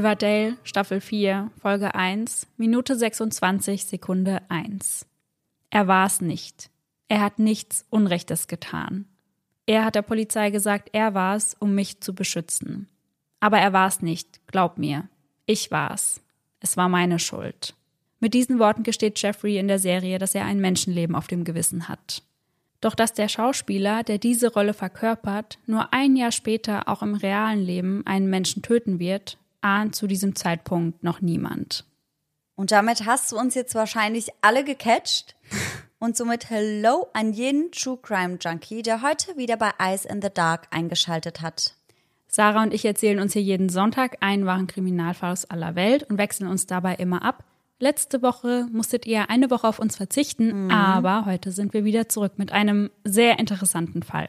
Riverdale, Staffel 4, Folge 1, Minute 26, Sekunde 1. Er war es nicht. Er hat nichts Unrechtes getan. Er hat der Polizei gesagt, er war es, um mich zu beschützen. Aber er war es nicht, glaub mir. Ich war es. Es war meine Schuld. Mit diesen Worten gesteht Jeffrey in der Serie, dass er ein Menschenleben auf dem Gewissen hat. Doch dass der Schauspieler, der diese Rolle verkörpert, nur ein Jahr später auch im realen Leben einen Menschen töten wird, ahnt zu diesem Zeitpunkt noch niemand. Und damit hast du uns jetzt wahrscheinlich alle gecatcht. Und somit Hello an jeden True Crime Junkie, der heute wieder bei Eyes in the Dark eingeschaltet hat. Sarah und ich erzählen uns hier jeden Sonntag einen wahren Kriminalfall aus aller Welt und wechseln uns dabei immer ab. Letzte Woche musstet ihr eine Woche auf uns verzichten, mhm. aber heute sind wir wieder zurück mit einem sehr interessanten Fall.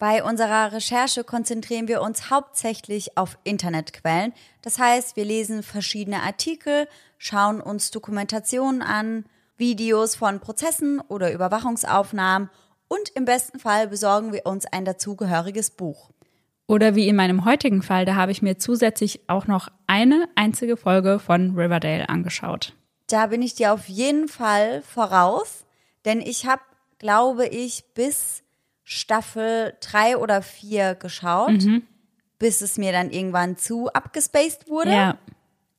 Bei unserer Recherche konzentrieren wir uns hauptsächlich auf Internetquellen. Das heißt, wir lesen verschiedene Artikel, schauen uns Dokumentationen an, Videos von Prozessen oder Überwachungsaufnahmen und im besten Fall besorgen wir uns ein dazugehöriges Buch. Oder wie in meinem heutigen Fall, da habe ich mir zusätzlich auch noch eine einzige Folge von Riverdale angeschaut. Da bin ich dir auf jeden Fall voraus, denn ich habe, glaube ich, bis Staffel drei oder vier geschaut, mhm. bis es mir dann irgendwann zu abgespaced wurde. Ja.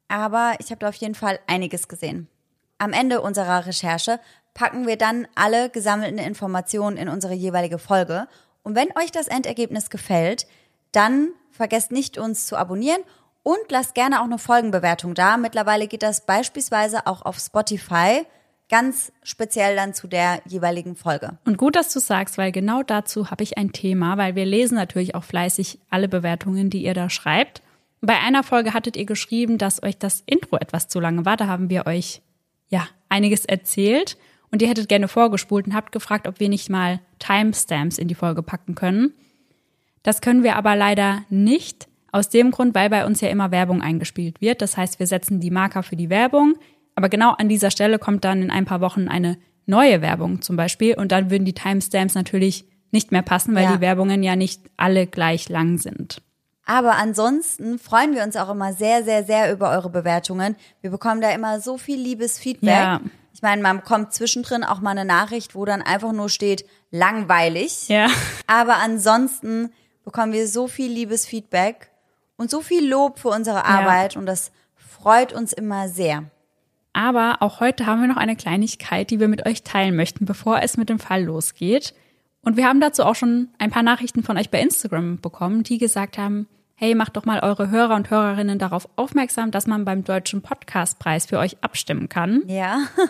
Aber ich habe da auf jeden Fall einiges gesehen. Am Ende unserer Recherche packen wir dann alle gesammelten Informationen in unsere jeweilige Folge. Und wenn euch das Endergebnis gefällt, dann vergesst nicht, uns zu abonnieren und lasst gerne auch eine Folgenbewertung da. Mittlerweile geht das beispielsweise auch auf Spotify ganz speziell dann zu der jeweiligen Folge. Und gut, dass du sagst, weil genau dazu habe ich ein Thema, weil wir lesen natürlich auch fleißig alle Bewertungen, die ihr da schreibt. Bei einer Folge hattet ihr geschrieben, dass euch das Intro etwas zu lange war. Da haben wir euch ja einiges erzählt und ihr hättet gerne vorgespult und habt gefragt, ob wir nicht mal Timestamps in die Folge packen können. Das können wir aber leider nicht. Aus dem Grund, weil bei uns ja immer Werbung eingespielt wird. Das heißt, wir setzen die Marker für die Werbung aber genau an dieser Stelle kommt dann in ein paar Wochen eine neue Werbung zum Beispiel und dann würden die Timestamps natürlich nicht mehr passen, weil ja. die Werbungen ja nicht alle gleich lang sind. Aber ansonsten freuen wir uns auch immer sehr, sehr, sehr über eure Bewertungen. Wir bekommen da immer so viel liebes Feedback. Ja. Ich meine, man bekommt zwischendrin auch mal eine Nachricht, wo dann einfach nur steht, langweilig. Ja. Aber ansonsten bekommen wir so viel liebes Feedback und so viel Lob für unsere Arbeit ja. und das freut uns immer sehr. Aber auch heute haben wir noch eine Kleinigkeit, die wir mit euch teilen möchten, bevor es mit dem Fall losgeht. Und wir haben dazu auch schon ein paar Nachrichten von euch bei Instagram bekommen, die gesagt haben, hey, macht doch mal eure Hörer und Hörerinnen darauf aufmerksam, dass man beim Deutschen Podcastpreis für euch abstimmen kann. Ja.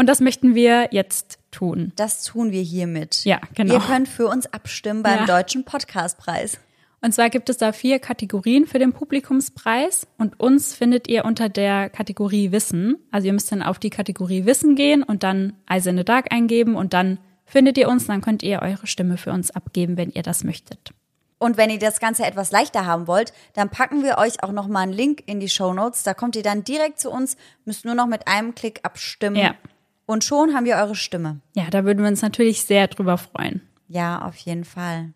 Und das möchten wir jetzt tun. Das tun wir hiermit. Ja, genau. Ihr könnt für uns abstimmen beim ja. Deutschen Podcastpreis. Und zwar gibt es da vier Kategorien für den Publikumspreis und uns findet ihr unter der Kategorie Wissen. Also ihr müsst dann auf die Kategorie Wissen gehen und dann Eyes in the Dark eingeben und dann findet ihr uns, dann könnt ihr eure Stimme für uns abgeben, wenn ihr das möchtet. Und wenn ihr das Ganze etwas leichter haben wollt, dann packen wir euch auch nochmal einen Link in die Show Notes. Da kommt ihr dann direkt zu uns, müsst nur noch mit einem Klick abstimmen. Ja. Und schon haben wir eure Stimme. Ja, da würden wir uns natürlich sehr drüber freuen. Ja, auf jeden Fall.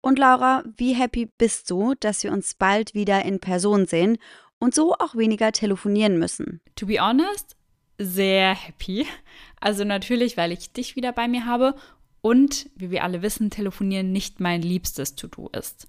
Und Laura, wie happy bist du, dass wir uns bald wieder in Person sehen und so auch weniger telefonieren müssen? To be honest, sehr happy. Also natürlich, weil ich dich wieder bei mir habe und, wie wir alle wissen, telefonieren nicht mein liebstes To-Do ist.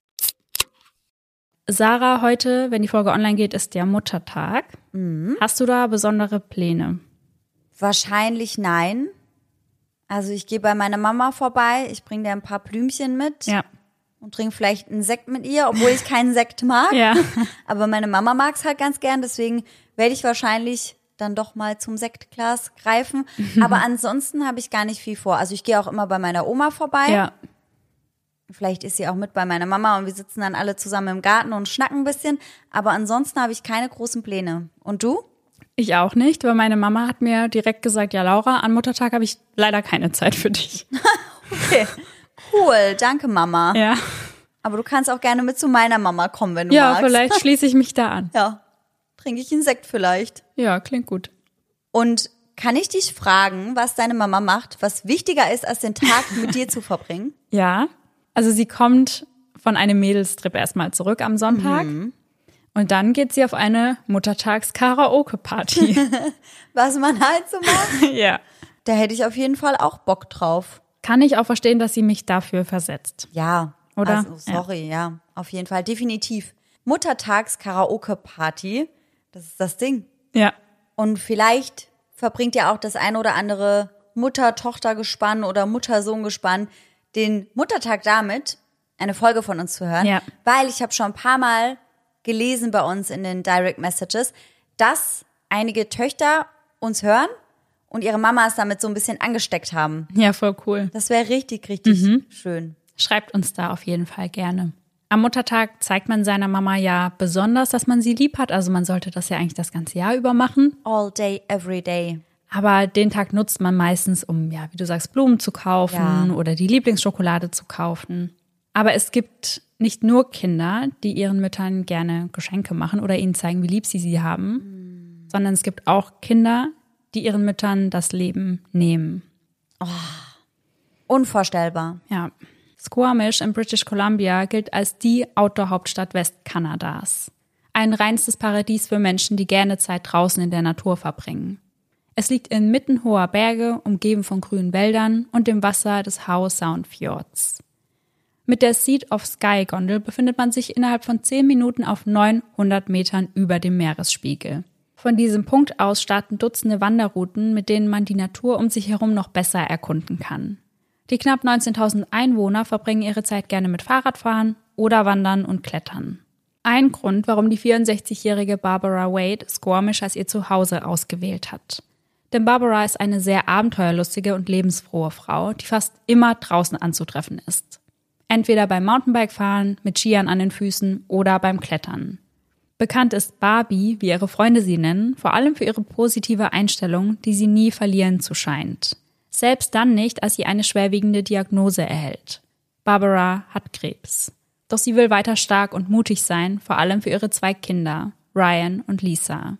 Sarah, heute, wenn die Folge online geht, ist der Muttertag. Mhm. Hast du da besondere Pläne? Wahrscheinlich nein. Also ich gehe bei meiner Mama vorbei, ich bringe dir ein paar Blümchen mit. Ja. Und trinke vielleicht einen Sekt mit ihr, obwohl ich keinen Sekt mag. Ja. Aber meine Mama mag es halt ganz gern, deswegen werde ich wahrscheinlich dann doch mal zum Sektglas greifen. Aber ansonsten habe ich gar nicht viel vor. Also ich gehe auch immer bei meiner Oma vorbei. Ja. Vielleicht ist sie auch mit bei meiner Mama und wir sitzen dann alle zusammen im Garten und schnacken ein bisschen. Aber ansonsten habe ich keine großen Pläne. Und du? Ich auch nicht, weil meine Mama hat mir direkt gesagt, ja Laura, an Muttertag habe ich leider keine Zeit für dich. okay, cool, danke Mama. Ja. Aber du kannst auch gerne mit zu meiner Mama kommen, wenn du ja, magst. Ja, vielleicht schließe ich mich da an. Ja, trinke ich einen Sekt vielleicht. Ja, klingt gut. Und kann ich dich fragen, was deine Mama macht, was wichtiger ist, als den Tag mit dir zu verbringen? Ja, also sie kommt von einem Mädelstrip erstmal zurück am Sonntag. Mhm. Und dann geht sie auf eine Muttertags-Karaoke-Party. Was man halt so macht. ja. Da hätte ich auf jeden Fall auch Bock drauf. Kann ich auch verstehen, dass sie mich dafür versetzt. Ja. Oder? Also, sorry, ja. ja. Auf jeden Fall, definitiv. Muttertags-Karaoke-Party, das ist das Ding. Ja. Und vielleicht verbringt ja auch das ein oder andere Mutter-Tochter-Gespann oder Mutter-Sohn-Gespann den Muttertag damit, eine Folge von uns zu hören. Ja. Weil ich habe schon ein paar Mal gelesen bei uns in den Direct Messages, dass einige Töchter uns hören und ihre Mamas damit so ein bisschen angesteckt haben. Ja, voll cool. Das wäre richtig, richtig mhm. schön. Schreibt uns da auf jeden Fall gerne. Am Muttertag zeigt man seiner Mama ja besonders, dass man sie lieb hat. Also man sollte das ja eigentlich das ganze Jahr über machen. All day, every day. Aber den Tag nutzt man meistens, um, ja, wie du sagst, Blumen zu kaufen ja. oder die Lieblingsschokolade zu kaufen. Aber es gibt nicht nur Kinder, die ihren Müttern gerne Geschenke machen oder ihnen zeigen, wie lieb sie sie haben, mhm. sondern es gibt auch Kinder, die ihren Müttern das Leben nehmen. Oh, unvorstellbar. Ja. Squamish in British Columbia gilt als die Outdoor-Hauptstadt Westkanadas. Ein reinstes Paradies für Menschen, die gerne Zeit draußen in der Natur verbringen. Es liegt inmitten hoher Berge, umgeben von grünen Wäldern und dem Wasser des Howe Sound Fjords. Mit der Seat of Sky Gondel befindet man sich innerhalb von 10 Minuten auf 900 Metern über dem Meeresspiegel. Von diesem Punkt aus starten Dutzende Wanderrouten, mit denen man die Natur um sich herum noch besser erkunden kann. Die knapp 19.000 Einwohner verbringen ihre Zeit gerne mit Fahrradfahren oder Wandern und Klettern. Ein Grund, warum die 64-jährige Barbara Wade Squamish als ihr Zuhause ausgewählt hat. Denn Barbara ist eine sehr abenteuerlustige und lebensfrohe Frau, die fast immer draußen anzutreffen ist. Entweder beim Mountainbikefahren, mit Skiern an den Füßen oder beim Klettern. Bekannt ist Barbie, wie ihre Freunde sie nennen, vor allem für ihre positive Einstellung, die sie nie verlieren zu scheint. Selbst dann nicht, als sie eine schwerwiegende Diagnose erhält. Barbara hat Krebs. Doch sie will weiter stark und mutig sein, vor allem für ihre zwei Kinder, Ryan und Lisa.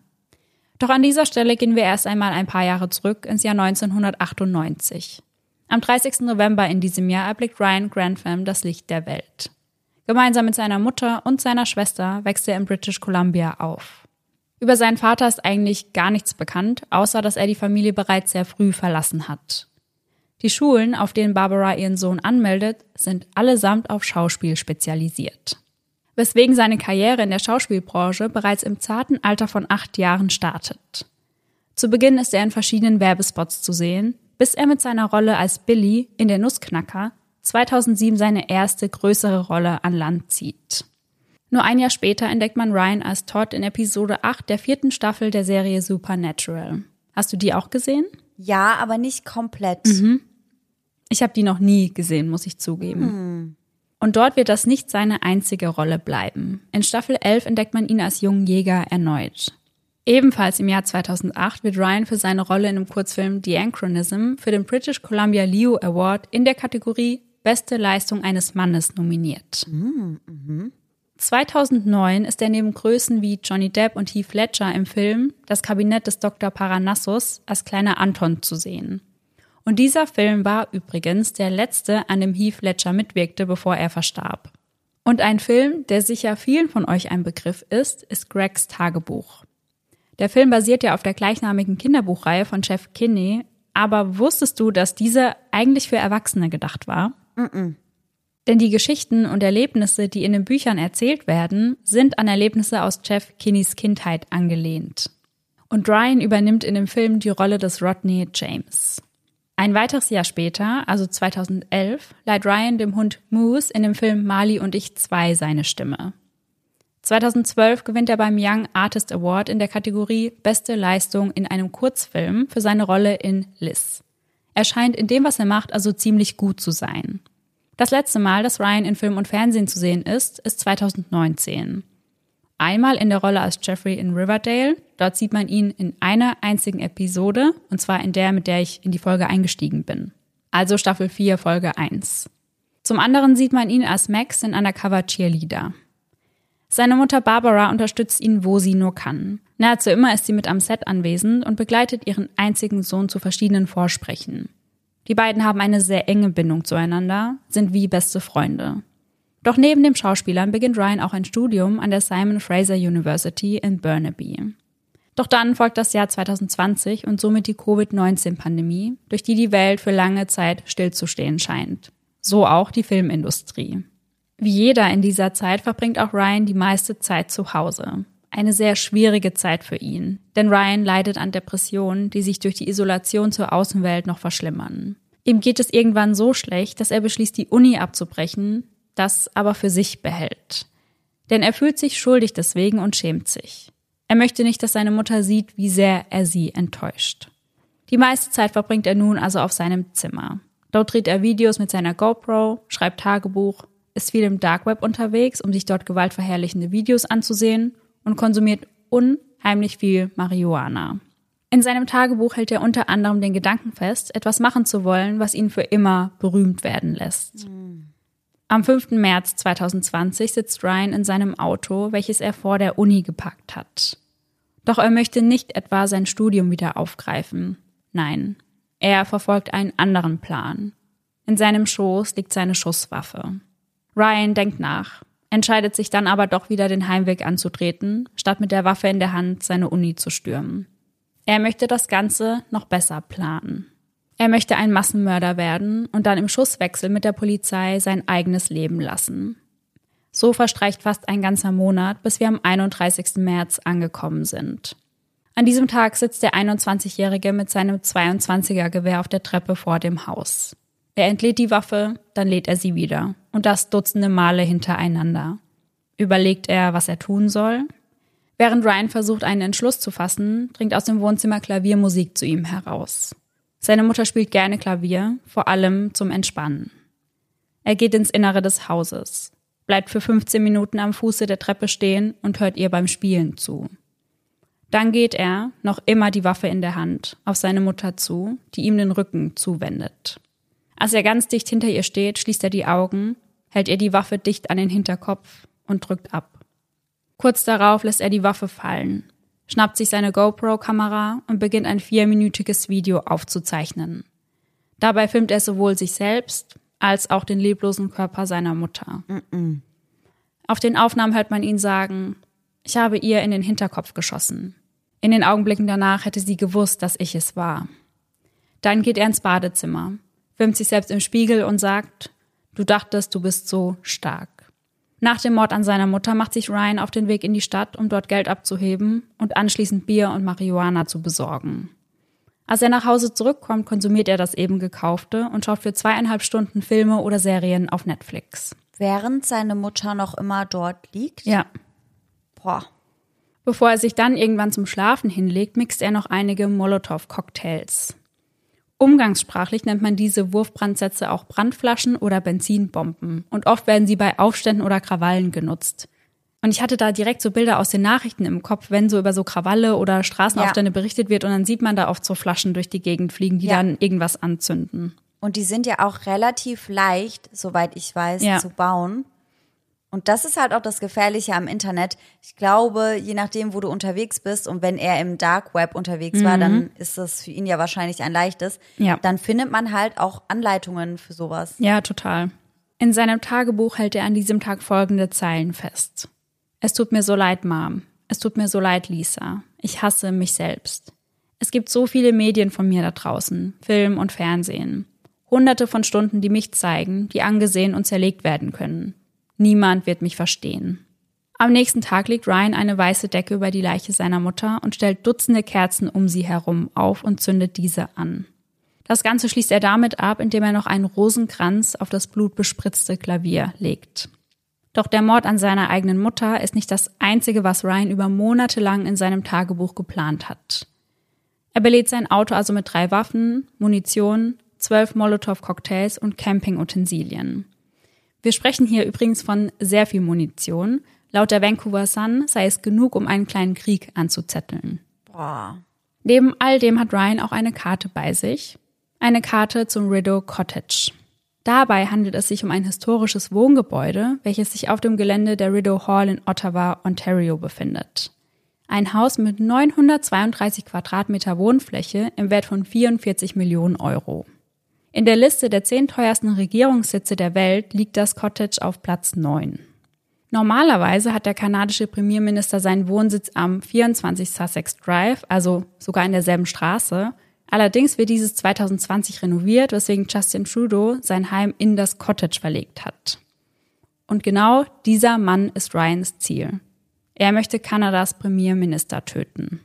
Doch an dieser Stelle gehen wir erst einmal ein paar Jahre zurück ins Jahr 1998. Am 30. November in diesem Jahr erblickt Ryan Grantham das Licht der Welt. Gemeinsam mit seiner Mutter und seiner Schwester wächst er in British Columbia auf. Über seinen Vater ist eigentlich gar nichts bekannt, außer dass er die Familie bereits sehr früh verlassen hat. Die Schulen, auf denen Barbara ihren Sohn anmeldet, sind allesamt auf Schauspiel spezialisiert. Weswegen seine Karriere in der Schauspielbranche bereits im zarten Alter von acht Jahren startet. Zu Beginn ist er in verschiedenen Werbespots zu sehen, bis er mit seiner Rolle als Billy in der Nussknacker 2007 seine erste größere Rolle an Land zieht. Nur ein Jahr später entdeckt man Ryan als Todd in Episode 8 der vierten Staffel der Serie Supernatural. Hast du die auch gesehen? Ja, aber nicht komplett. Mhm. Ich habe die noch nie gesehen, muss ich zugeben. Hm. Und dort wird das nicht seine einzige Rolle bleiben. In Staffel 11 entdeckt man ihn als jungen Jäger erneut. Ebenfalls im Jahr 2008 wird Ryan für seine Rolle in dem Kurzfilm The Anachronism für den British Columbia Leo Award in der Kategorie Beste Leistung eines Mannes nominiert. 2009 ist er neben Größen wie Johnny Depp und Heath Ledger im Film Das Kabinett des Dr. Paranassus als kleiner Anton zu sehen. Und dieser Film war übrigens der letzte, an dem Heath Ledger mitwirkte, bevor er verstarb. Und ein Film, der sicher vielen von euch ein Begriff ist, ist Gregs Tagebuch. Der Film basiert ja auf der gleichnamigen Kinderbuchreihe von Jeff Kinney, aber wusstest du, dass diese eigentlich für Erwachsene gedacht war? Denn die Geschichten und Erlebnisse, die in den Büchern erzählt werden, sind an Erlebnisse aus Jeff Kinneys Kindheit angelehnt. Und Ryan übernimmt in dem Film die Rolle des Rodney James. Ein weiteres Jahr später, also 2011, leiht Ryan dem Hund Moose in dem Film Marley und ich 2 seine Stimme. 2012 gewinnt er beim Young Artist Award in der Kategorie Beste Leistung in einem Kurzfilm für seine Rolle in Liz. Er scheint in dem, was er macht, also ziemlich gut zu sein. Das letzte Mal, dass Ryan in Film und Fernsehen zu sehen ist, ist 2019. Einmal in der Rolle als Jeffrey in Riverdale. Dort sieht man ihn in einer einzigen Episode, und zwar in der, mit der ich in die Folge eingestiegen bin. Also Staffel 4, Folge 1. Zum anderen sieht man ihn als Max in Undercover Cheerleader. Seine Mutter Barbara unterstützt ihn, wo sie nur kann. Nahezu immer ist sie mit am Set anwesend und begleitet ihren einzigen Sohn zu verschiedenen Vorsprechen. Die beiden haben eine sehr enge Bindung zueinander, sind wie beste Freunde. Doch neben dem Schauspielern beginnt Ryan auch ein Studium an der Simon Fraser University in Burnaby. Doch dann folgt das Jahr 2020 und somit die Covid-19-Pandemie, durch die die Welt für lange Zeit stillzustehen scheint. So auch die Filmindustrie. Wie jeder in dieser Zeit verbringt auch Ryan die meiste Zeit zu Hause. Eine sehr schwierige Zeit für ihn, denn Ryan leidet an Depressionen, die sich durch die Isolation zur Außenwelt noch verschlimmern. Ihm geht es irgendwann so schlecht, dass er beschließt, die Uni abzubrechen, das aber für sich behält. Denn er fühlt sich schuldig deswegen und schämt sich. Er möchte nicht, dass seine Mutter sieht, wie sehr er sie enttäuscht. Die meiste Zeit verbringt er nun also auf seinem Zimmer. Dort dreht er Videos mit seiner GoPro, schreibt Tagebuch ist viel im Dark Web unterwegs, um sich dort gewaltverherrlichende Videos anzusehen und konsumiert unheimlich viel Marihuana. In seinem Tagebuch hält er unter anderem den Gedanken fest, etwas machen zu wollen, was ihn für immer berühmt werden lässt. Mhm. Am 5. März 2020 sitzt Ryan in seinem Auto, welches er vor der Uni gepackt hat. Doch er möchte nicht etwa sein Studium wieder aufgreifen. Nein, er verfolgt einen anderen Plan. In seinem Schoß liegt seine Schusswaffe. Ryan denkt nach, entscheidet sich dann aber doch wieder den Heimweg anzutreten, statt mit der Waffe in der Hand seine Uni zu stürmen. Er möchte das Ganze noch besser planen. Er möchte ein Massenmörder werden und dann im Schusswechsel mit der Polizei sein eigenes Leben lassen. So verstreicht fast ein ganzer Monat, bis wir am 31. März angekommen sind. An diesem Tag sitzt der 21-Jährige mit seinem 22er Gewehr auf der Treppe vor dem Haus. Er entlädt die Waffe, dann lädt er sie wieder. Und das dutzende Male hintereinander. Überlegt er, was er tun soll? Während Ryan versucht, einen Entschluss zu fassen, dringt aus dem Wohnzimmer Klaviermusik zu ihm heraus. Seine Mutter spielt gerne Klavier, vor allem zum Entspannen. Er geht ins Innere des Hauses, bleibt für 15 Minuten am Fuße der Treppe stehen und hört ihr beim Spielen zu. Dann geht er, noch immer die Waffe in der Hand, auf seine Mutter zu, die ihm den Rücken zuwendet. Als er ganz dicht hinter ihr steht, schließt er die Augen, hält ihr die Waffe dicht an den Hinterkopf und drückt ab. Kurz darauf lässt er die Waffe fallen, schnappt sich seine GoPro-Kamera und beginnt ein vierminütiges Video aufzuzeichnen. Dabei filmt er sowohl sich selbst als auch den leblosen Körper seiner Mutter. Mm -mm. Auf den Aufnahmen hört man ihn sagen, ich habe ihr in den Hinterkopf geschossen. In den Augenblicken danach hätte sie gewusst, dass ich es war. Dann geht er ins Badezimmer, filmt sich selbst im Spiegel und sagt, du dachtest, du bist so stark. Nach dem Mord an seiner Mutter macht sich Ryan auf den Weg in die Stadt, um dort Geld abzuheben und anschließend Bier und Marihuana zu besorgen. Als er nach Hause zurückkommt, konsumiert er das eben gekaufte und schaut für zweieinhalb Stunden Filme oder Serien auf Netflix. Während seine Mutter noch immer dort liegt? Ja. Boah. Bevor er sich dann irgendwann zum Schlafen hinlegt, mixt er noch einige Molotow-Cocktails. Umgangssprachlich nennt man diese Wurfbrandsätze auch Brandflaschen oder Benzinbomben und oft werden sie bei Aufständen oder Krawallen genutzt. Und ich hatte da direkt so Bilder aus den Nachrichten im Kopf, wenn so über so Krawalle oder Straßenaufstände ja. berichtet wird und dann sieht man da oft so Flaschen durch die Gegend fliegen, die ja. dann irgendwas anzünden. Und die sind ja auch relativ leicht, soweit ich weiß, ja. zu bauen. Und das ist halt auch das Gefährliche am Internet. Ich glaube, je nachdem, wo du unterwegs bist und wenn er im Dark Web unterwegs mhm. war, dann ist das für ihn ja wahrscheinlich ein leichtes. Ja. Dann findet man halt auch Anleitungen für sowas. Ja, total. In seinem Tagebuch hält er an diesem Tag folgende Zeilen fest. Es tut mir so leid, Mom. Es tut mir so leid, Lisa. Ich hasse mich selbst. Es gibt so viele Medien von mir da draußen, Film und Fernsehen. Hunderte von Stunden, die mich zeigen, die angesehen und zerlegt werden können. Niemand wird mich verstehen. Am nächsten Tag legt Ryan eine weiße Decke über die Leiche seiner Mutter und stellt Dutzende Kerzen um sie herum auf und zündet diese an. Das Ganze schließt er damit ab, indem er noch einen Rosenkranz auf das blutbespritzte Klavier legt. Doch der Mord an seiner eigenen Mutter ist nicht das einzige, was Ryan über Monate lang in seinem Tagebuch geplant hat. Er belädt sein Auto also mit drei Waffen, Munition, zwölf Molotow-Cocktails und Campingutensilien. Wir sprechen hier übrigens von sehr viel Munition. Laut der Vancouver Sun sei es genug, um einen kleinen Krieg anzuzetteln. Boah. Neben all dem hat Ryan auch eine Karte bei sich. Eine Karte zum Rideau Cottage. Dabei handelt es sich um ein historisches Wohngebäude, welches sich auf dem Gelände der Rideau Hall in Ottawa, Ontario befindet. Ein Haus mit 932 Quadratmeter Wohnfläche im Wert von 44 Millionen Euro. In der Liste der zehn teuersten Regierungssitze der Welt liegt das Cottage auf Platz 9. Normalerweise hat der kanadische Premierminister seinen Wohnsitz am 24 Sussex Drive, also sogar in derselben Straße. Allerdings wird dieses 2020 renoviert, weswegen Justin Trudeau sein Heim in das Cottage verlegt hat. Und genau dieser Mann ist Ryans Ziel. Er möchte Kanadas Premierminister töten.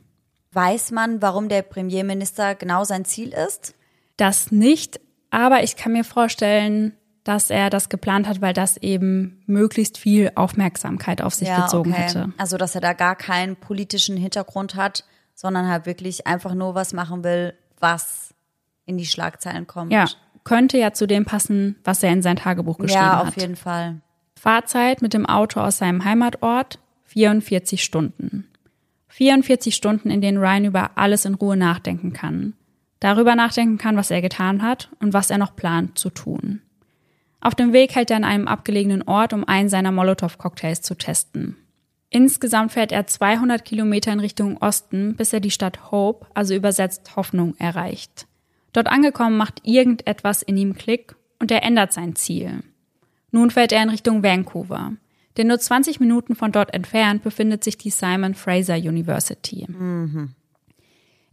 Weiß man, warum der Premierminister genau sein Ziel ist? Das nicht, aber ich kann mir vorstellen, dass er das geplant hat, weil das eben möglichst viel Aufmerksamkeit auf sich ja, gezogen okay. hätte. Also, dass er da gar keinen politischen Hintergrund hat, sondern halt wirklich einfach nur was machen will, was in die Schlagzeilen kommt. Ja, könnte ja zu dem passen, was er in sein Tagebuch geschrieben hat. Ja, auf jeden Fall. Fahrzeit mit dem Auto aus seinem Heimatort 44 Stunden. 44 Stunden, in denen Ryan über alles in Ruhe nachdenken kann darüber nachdenken kann, was er getan hat und was er noch plant zu tun. Auf dem Weg hält er an einem abgelegenen Ort, um einen seiner Molotow-Cocktails zu testen. Insgesamt fährt er 200 Kilometer in Richtung Osten, bis er die Stadt Hope, also übersetzt Hoffnung, erreicht. Dort angekommen macht irgendetwas in ihm Klick und er ändert sein Ziel. Nun fährt er in Richtung Vancouver. Denn nur 20 Minuten von dort entfernt befindet sich die Simon Fraser University. Mhm.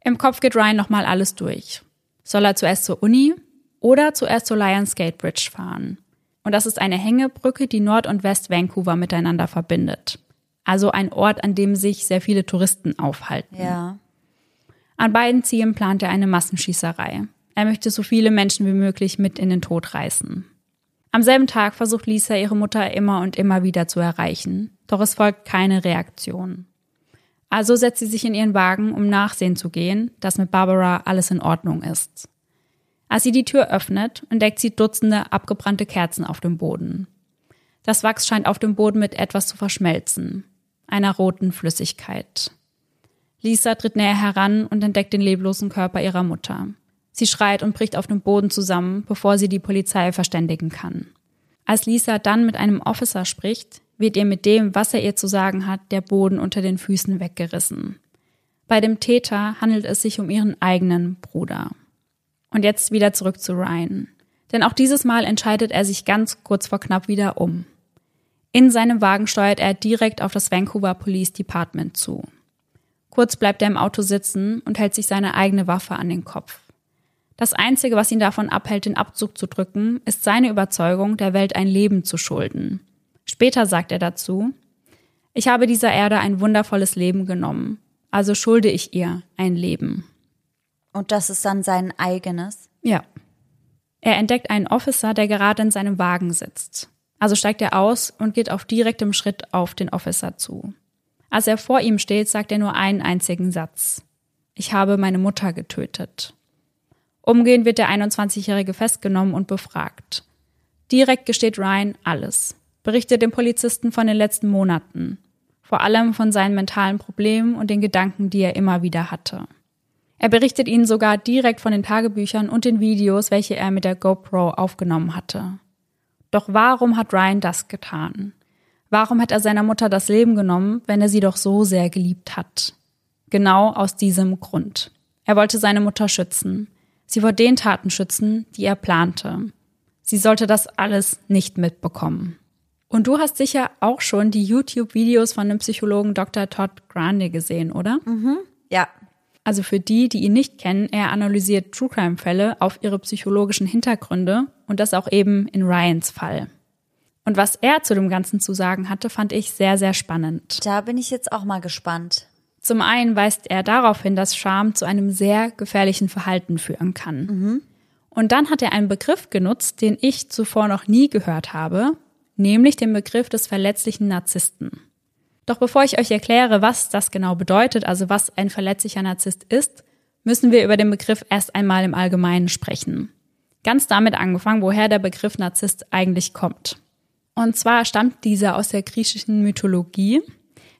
Im Kopf geht Ryan nochmal alles durch. Soll er zuerst zur Uni oder zuerst zur Lions Gate Bridge fahren? Und das ist eine Hängebrücke, die Nord- und West-Vancouver miteinander verbindet. Also ein Ort, an dem sich sehr viele Touristen aufhalten. Ja. An beiden Zielen plant er eine Massenschießerei. Er möchte so viele Menschen wie möglich mit in den Tod reißen. Am selben Tag versucht Lisa ihre Mutter immer und immer wieder zu erreichen, doch es folgt keine Reaktion. Also setzt sie sich in ihren Wagen, um nachsehen zu gehen, dass mit Barbara alles in Ordnung ist. Als sie die Tür öffnet, entdeckt sie Dutzende abgebrannte Kerzen auf dem Boden. Das Wachs scheint auf dem Boden mit etwas zu verschmelzen, einer roten Flüssigkeit. Lisa tritt näher heran und entdeckt den leblosen Körper ihrer Mutter. Sie schreit und bricht auf dem Boden zusammen, bevor sie die Polizei verständigen kann. Als Lisa dann mit einem Officer spricht, wird ihr mit dem, was er ihr zu sagen hat, der Boden unter den Füßen weggerissen. Bei dem Täter handelt es sich um ihren eigenen Bruder. Und jetzt wieder zurück zu Ryan. Denn auch dieses Mal entscheidet er sich ganz kurz vor knapp wieder um. In seinem Wagen steuert er direkt auf das Vancouver Police Department zu. Kurz bleibt er im Auto sitzen und hält sich seine eigene Waffe an den Kopf. Das Einzige, was ihn davon abhält, den Abzug zu drücken, ist seine Überzeugung, der Welt ein Leben zu schulden. Später sagt er dazu, ich habe dieser Erde ein wundervolles Leben genommen, also schulde ich ihr ein Leben. Und das ist dann sein eigenes? Ja. Er entdeckt einen Officer, der gerade in seinem Wagen sitzt. Also steigt er aus und geht auf direktem Schritt auf den Officer zu. Als er vor ihm steht, sagt er nur einen einzigen Satz. Ich habe meine Mutter getötet. Umgehend wird der 21-Jährige festgenommen und befragt. Direkt gesteht Ryan alles, berichtet dem Polizisten von den letzten Monaten, vor allem von seinen mentalen Problemen und den Gedanken, die er immer wieder hatte. Er berichtet ihnen sogar direkt von den Tagebüchern und den Videos, welche er mit der GoPro aufgenommen hatte. Doch warum hat Ryan das getan? Warum hat er seiner Mutter das Leben genommen, wenn er sie doch so sehr geliebt hat? Genau aus diesem Grund. Er wollte seine Mutter schützen sie vor den Taten schützen, die er plante. Sie sollte das alles nicht mitbekommen. Und du hast sicher auch schon die YouTube-Videos von dem Psychologen Dr. Todd Grande gesehen, oder? Mhm. Ja. Also für die, die ihn nicht kennen, er analysiert True Crime-Fälle auf ihre psychologischen Hintergründe und das auch eben in Ryans Fall. Und was er zu dem Ganzen zu sagen hatte, fand ich sehr, sehr spannend. Da bin ich jetzt auch mal gespannt. Zum einen weist er darauf hin, dass Scham zu einem sehr gefährlichen Verhalten führen kann. Mhm. Und dann hat er einen Begriff genutzt, den ich zuvor noch nie gehört habe, nämlich den Begriff des verletzlichen Narzissten. Doch bevor ich euch erkläre, was das genau bedeutet, also was ein verletzlicher Narzisst ist, müssen wir über den Begriff erst einmal im Allgemeinen sprechen. Ganz damit angefangen, woher der Begriff Narzisst eigentlich kommt. Und zwar stammt dieser aus der griechischen Mythologie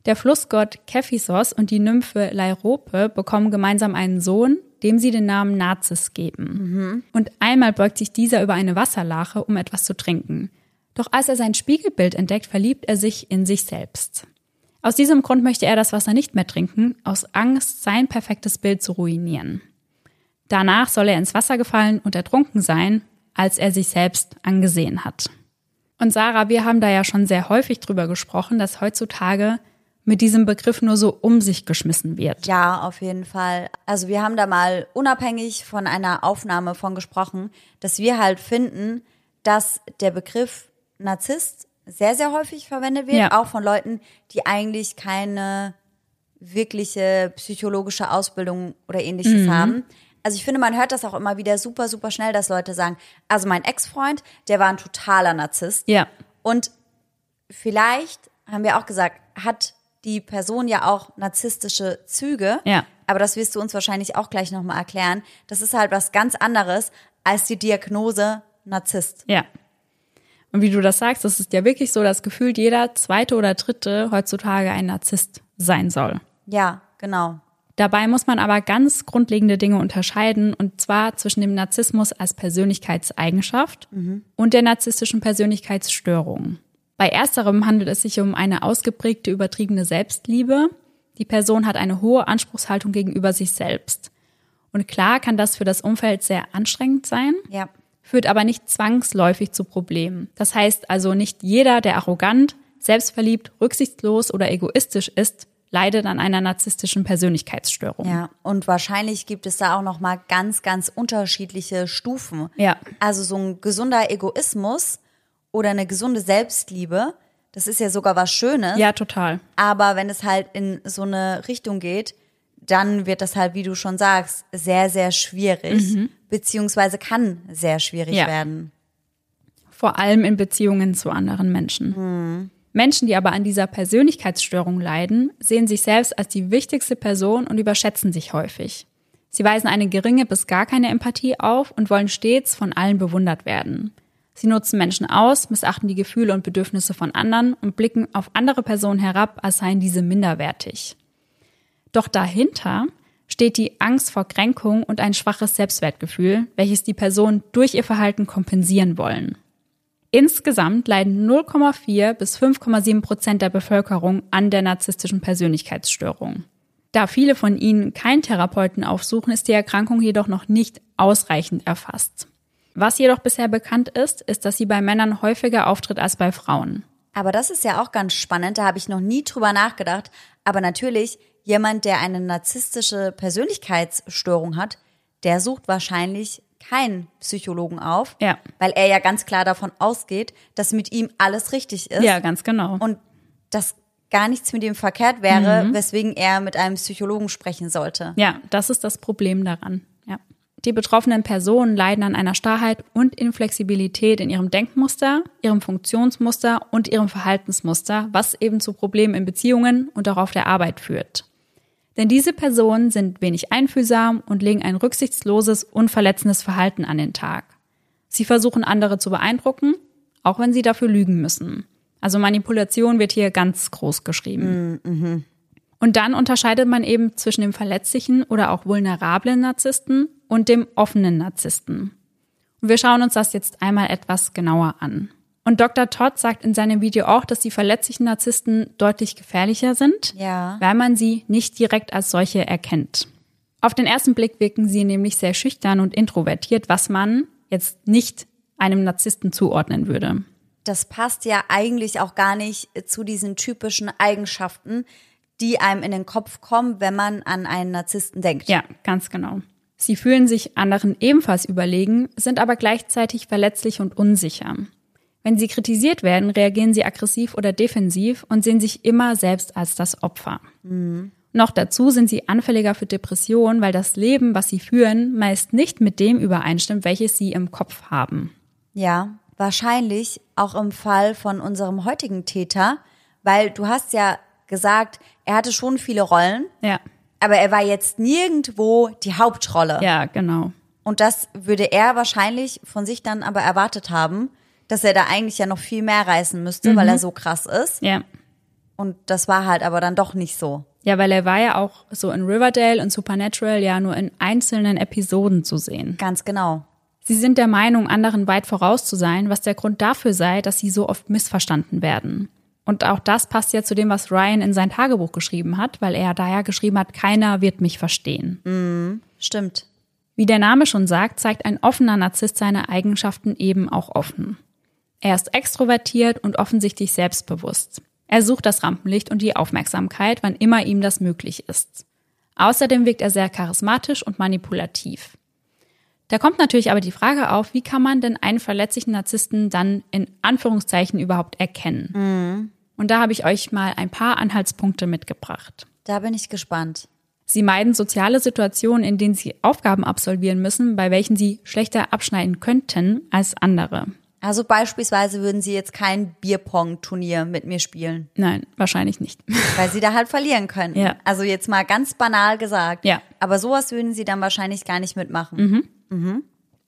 der Flussgott Kephisos und die Nymphe Lairope bekommen gemeinsam einen Sohn, dem sie den Namen Narzis geben. Mhm. Und einmal beugt sich dieser über eine Wasserlache, um etwas zu trinken. Doch als er sein Spiegelbild entdeckt, verliebt er sich in sich selbst. Aus diesem Grund möchte er das Wasser nicht mehr trinken, aus Angst, sein perfektes Bild zu ruinieren. Danach soll er ins Wasser gefallen und ertrunken sein, als er sich selbst angesehen hat. Und Sarah, wir haben da ja schon sehr häufig drüber gesprochen, dass heutzutage mit diesem Begriff nur so um sich geschmissen wird. Ja, auf jeden Fall. Also wir haben da mal unabhängig von einer Aufnahme von gesprochen, dass wir halt finden, dass der Begriff Narzisst sehr, sehr häufig verwendet wird, ja. auch von Leuten, die eigentlich keine wirkliche psychologische Ausbildung oder ähnliches mhm. haben. Also ich finde, man hört das auch immer wieder super, super schnell, dass Leute sagen, also mein Ex-Freund, der war ein totaler Narzisst. Ja. Und vielleicht haben wir auch gesagt, hat die Person ja auch narzisstische Züge. Ja. Aber das wirst du uns wahrscheinlich auch gleich nochmal erklären. Das ist halt was ganz anderes als die Diagnose Narzisst. Ja. Und wie du das sagst, das ist ja wirklich so, dass gefühlt jeder zweite oder dritte heutzutage ein Narzisst sein soll. Ja, genau. Dabei muss man aber ganz grundlegende Dinge unterscheiden, und zwar zwischen dem Narzissmus als Persönlichkeitseigenschaft mhm. und der narzisstischen Persönlichkeitsstörung. Bei ersterem handelt es sich um eine ausgeprägte übertriebene Selbstliebe. Die Person hat eine hohe Anspruchshaltung gegenüber sich selbst. Und klar kann das für das Umfeld sehr anstrengend sein, ja. Führt aber nicht zwangsläufig zu Problemen. Das heißt also nicht jeder, der arrogant, selbstverliebt, rücksichtslos oder egoistisch ist, leidet an einer narzisstischen Persönlichkeitsstörung. Ja, und wahrscheinlich gibt es da auch noch mal ganz ganz unterschiedliche Stufen. Ja. Also so ein gesunder Egoismus oder eine gesunde Selbstliebe, das ist ja sogar was Schönes. Ja, total. Aber wenn es halt in so eine Richtung geht, dann wird das halt, wie du schon sagst, sehr, sehr schwierig, mhm. beziehungsweise kann sehr schwierig ja. werden. Vor allem in Beziehungen zu anderen Menschen. Mhm. Menschen, die aber an dieser Persönlichkeitsstörung leiden, sehen sich selbst als die wichtigste Person und überschätzen sich häufig. Sie weisen eine geringe bis gar keine Empathie auf und wollen stets von allen bewundert werden. Sie nutzen Menschen aus, missachten die Gefühle und Bedürfnisse von anderen und blicken auf andere Personen herab, als seien diese minderwertig. Doch dahinter steht die Angst vor Kränkung und ein schwaches Selbstwertgefühl, welches die Personen durch ihr Verhalten kompensieren wollen. Insgesamt leiden 0,4 bis 5,7 Prozent der Bevölkerung an der narzisstischen Persönlichkeitsstörung. Da viele von ihnen keinen Therapeuten aufsuchen, ist die Erkrankung jedoch noch nicht ausreichend erfasst. Was jedoch bisher bekannt ist, ist, dass sie bei Männern häufiger auftritt als bei Frauen. Aber das ist ja auch ganz spannend, da habe ich noch nie drüber nachgedacht. Aber natürlich, jemand, der eine narzisstische Persönlichkeitsstörung hat, der sucht wahrscheinlich keinen Psychologen auf, Ja. weil er ja ganz klar davon ausgeht, dass mit ihm alles richtig ist Ja, ganz genau. und dass gar nichts mit ihm verkehrt wäre, Mhm. weswegen er mit einem Psychologen sprechen sollte. Ja, das ist das Problem daran. Ja. Die betroffenen Personen leiden an einer Starrheit und Inflexibilität in ihrem Denkmuster, ihrem Funktionsmuster und ihrem Verhaltensmuster, was eben zu Problemen in Beziehungen und auch auf der Arbeit führt. Denn diese Personen sind wenig einfühlsam und legen ein rücksichtsloses, unverletzendes Verhalten an den Tag. Sie versuchen andere zu beeindrucken, auch wenn sie dafür lügen müssen. Also Manipulation wird hier ganz groß geschrieben. Und dann unterscheidet man eben zwischen dem verletzlichen oder auch vulnerablen Narzissten und dem offenen Narzissten. Und wir schauen uns das jetzt einmal etwas genauer an. Und Dr. Todd sagt in seinem Video auch, dass die verletzlichen Narzissten deutlich gefährlicher sind, Ja. weil man sie nicht direkt als solche erkennt. Auf den ersten Blick wirken sie nämlich sehr schüchtern und introvertiert, was man jetzt nicht einem Narzissten zuordnen würde. Das passt ja eigentlich auch gar nicht zu diesen typischen Eigenschaften, die einem in den Kopf kommen, wenn man an einen Narzissten denkt. Ja, ganz genau. Sie fühlen sich anderen ebenfalls überlegen, sind aber gleichzeitig verletzlich und unsicher. Wenn sie kritisiert werden, reagieren sie aggressiv oder defensiv und sehen sich immer selbst als das Opfer. Noch dazu sind sie anfälliger für Depressionen, weil das Leben, was sie führen, meist nicht mit dem übereinstimmt, welches sie im Kopf haben. Ja, wahrscheinlich auch im Fall von unserem heutigen Täter, weil du hast ja gesagt, er hatte schon viele Rollen, Ja, aber er war jetzt nirgendwo die Hauptrolle. ja, genau. Und das würde er wahrscheinlich von sich dann aber erwartet haben, dass er da eigentlich ja noch viel mehr reißen müsste, weil er so krass ist. Ja. Und das war halt aber dann doch nicht so. Ja, weil er war ja auch so in Riverdale und Supernatural ja nur in einzelnen Episoden zu sehen. Ganz genau. Sie sind der Meinung, anderen weit voraus zu sein, was der Grund dafür sei, dass sie so oft missverstanden werden. Und auch das passt ja zu dem, was Ryan in sein Tagebuch geschrieben hat, weil er da ja geschrieben hat, keiner wird mich verstehen. Stimmt. Wie der Name schon sagt, zeigt ein offener Narzisst seine Eigenschaften eben auch offen. Er ist extrovertiert und offensichtlich selbstbewusst. Er sucht das Rampenlicht und die Aufmerksamkeit, wann immer ihm das möglich ist. Außerdem wirkt er sehr charismatisch und manipulativ. Da kommt natürlich aber die Frage auf, wie kann man denn einen verletzlichen Narzissten dann in Anführungszeichen überhaupt erkennen? Und da habe ich euch mal ein paar Anhaltspunkte mitgebracht. Da bin ich gespannt. Sie meiden soziale Situationen, in denen sie Aufgaben absolvieren müssen, bei welchen sie schlechter abschneiden könnten als andere. Also beispielsweise würden sie jetzt kein Bierpong-Turnier mit mir spielen, Nein, wahrscheinlich nicht. weil sie da halt verlieren können. Ja. Also jetzt mal ganz banal gesagt. Ja. Aber sowas würden sie dann wahrscheinlich gar nicht mitmachen.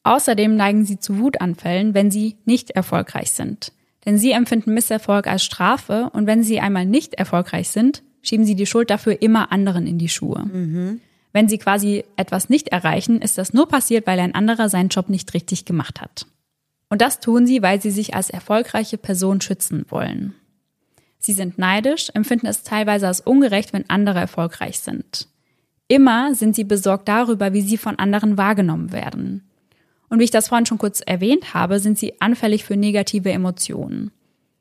Außerdem neigen sie zu Wutanfällen, wenn sie nicht erfolgreich sind. Denn sie empfinden Misserfolg als Strafe und wenn sie einmal nicht erfolgreich sind, schieben sie die Schuld dafür immer anderen in die Schuhe. Wenn sie quasi etwas nicht erreichen, ist das nur passiert, weil ein anderer seinen Job nicht richtig gemacht hat. Und das tun sie, weil sie sich als erfolgreiche Person schützen wollen. Sie sind neidisch, empfinden es teilweise als ungerecht, wenn andere erfolgreich sind. Immer sind sie besorgt darüber, wie sie von anderen wahrgenommen werden. Und wie ich das vorhin schon kurz erwähnt habe, sind sie anfällig für negative Emotionen.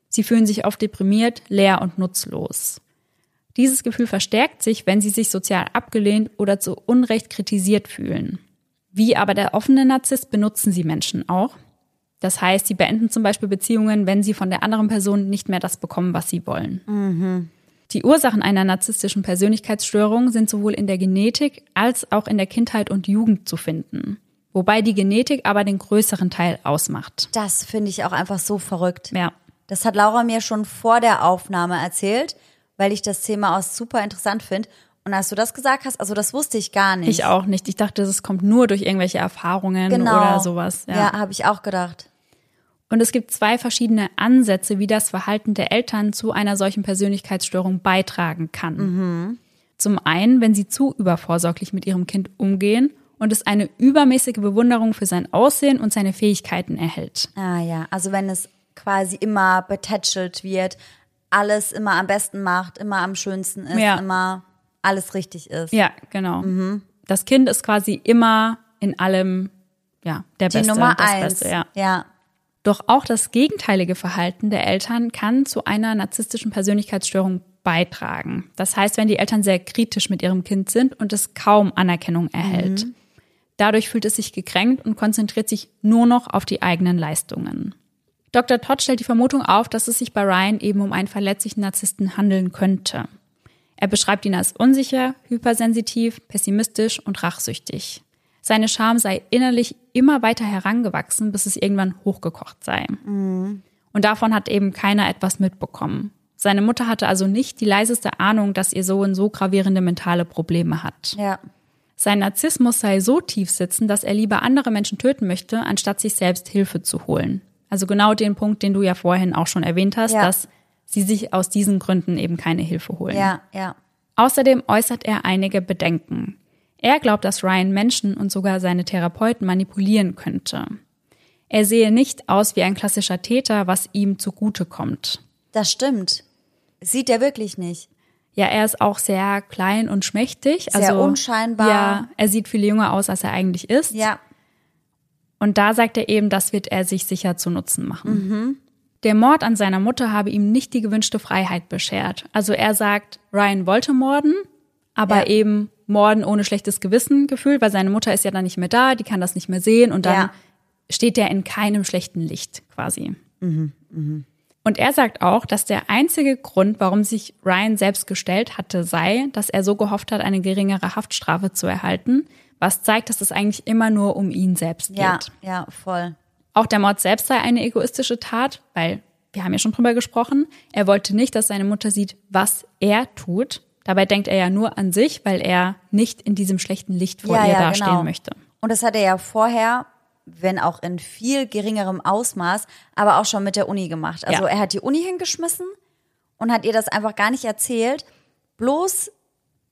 Sie fühlen sich oft deprimiert, leer und nutzlos. Dieses Gefühl verstärkt sich, wenn sie sich sozial abgelehnt oder zu Unrecht kritisiert fühlen. Wie aber der offene Narzisst benutzen sie Menschen auch. Das heißt, sie beenden zum Beispiel Beziehungen, wenn sie von der anderen Person nicht mehr das bekommen, was sie wollen. Die Ursachen einer narzisstischen Persönlichkeitsstörung sind sowohl in der Genetik als auch in der Kindheit und Jugend zu finden. Wobei die Genetik aber den größeren Teil ausmacht. Das finde ich auch einfach so verrückt. Ja. Das hat Laura mir schon vor der Aufnahme erzählt, weil ich das Thema auch super interessant finde. Und als du das gesagt hast, also das wusste ich gar nicht. Ich auch nicht. Ich dachte, das kommt nur durch irgendwelche Erfahrungen genau. oder sowas. Ja, Ja. habe ich auch gedacht. Und es gibt zwei verschiedene Ansätze, wie das Verhalten der Eltern zu einer solchen Persönlichkeitsstörung beitragen kann. Zum einen, wenn sie zu übervorsorglich mit ihrem Kind umgehen und es eine übermäßige Bewunderung für sein Aussehen und seine Fähigkeiten erhält. Ah ja, also wenn es quasi immer betätschelt wird, alles immer am besten macht, immer am schönsten ist, Ja. immer alles richtig ist. Ja, genau. Das Kind ist quasi immer in allem, ja, der Die Beste. Nummer das eins. Beste, ja. ja. Doch auch das gegenteilige Verhalten der Eltern kann zu einer narzisstischen Persönlichkeitsstörung beitragen. Das heißt, wenn die Eltern sehr kritisch mit ihrem Kind sind und es kaum Anerkennung erhält. Dadurch fühlt es sich gekränkt und konzentriert sich nur noch auf die eigenen Leistungen. Dr. Todd stellt die Vermutung auf, dass es sich bei Ryan eben um einen verletzlichen Narzissten handeln könnte. Er beschreibt ihn als unsicher, hypersensitiv, pessimistisch und rachsüchtig. Seine Scham sei innerlich immer weiter herangewachsen, bis es irgendwann hochgekocht sei. Mhm. Und davon hat eben keiner etwas mitbekommen. Seine Mutter hatte also nicht die leiseste Ahnung, dass ihr Sohn so gravierende mentale Probleme hat. Ja. Sein Narzissmus sei so tief sitzend, dass er lieber andere Menschen töten möchte, anstatt sich selbst Hilfe zu holen. Also genau den Punkt, den du ja vorhin auch schon erwähnt hast, ja. dass sie sich aus diesen Gründen eben keine Hilfe holen. Ja, ja. Außerdem äußert er einige Bedenken. Er glaubt, dass Ryan Menschen und sogar seine Therapeuten manipulieren könnte. Er sehe nicht aus wie ein klassischer Täter, was ihm zugutekommt. Das stimmt. Sieht er wirklich nicht. Ja, er ist auch sehr klein und schmächtig. Sehr also, unscheinbar. Ja, er sieht viel jünger aus, als er eigentlich ist. Ja. Und da sagt er eben, das wird er sich sicher zu Nutzen machen. Mhm. Der Mord an seiner Mutter habe ihm nicht die gewünschte Freiheit beschert. Also er sagt, Ryan wollte morden, aber ja. eben morden ohne schlechtes Gewissen gefühlt, weil seine Mutter ist ja dann nicht mehr da, die kann das nicht mehr sehen und dann ja. steht er in keinem schlechten Licht quasi. Mhm. Mhm. Und er sagt auch, dass der einzige Grund, warum sich Ryan selbst gestellt hatte, sei, dass er so gehofft hat, eine geringere Haftstrafe zu erhalten, was zeigt, dass es eigentlich immer nur um ihn selbst geht. Ja, ja, voll. Auch der Mord selbst sei eine egoistische Tat, weil wir haben ja schon drüber gesprochen. Er wollte nicht, dass seine Mutter sieht, was er tut. Dabei denkt er ja nur an sich, weil er nicht in diesem schlechten Licht vor ja, ihr ja, dastehen genau. möchte. Und das hat er ja vorher wenn auch in viel geringerem Ausmaß, aber auch schon mit der Uni gemacht. Also ja. er hat die Uni hingeschmissen und hat ihr das einfach gar nicht erzählt, bloß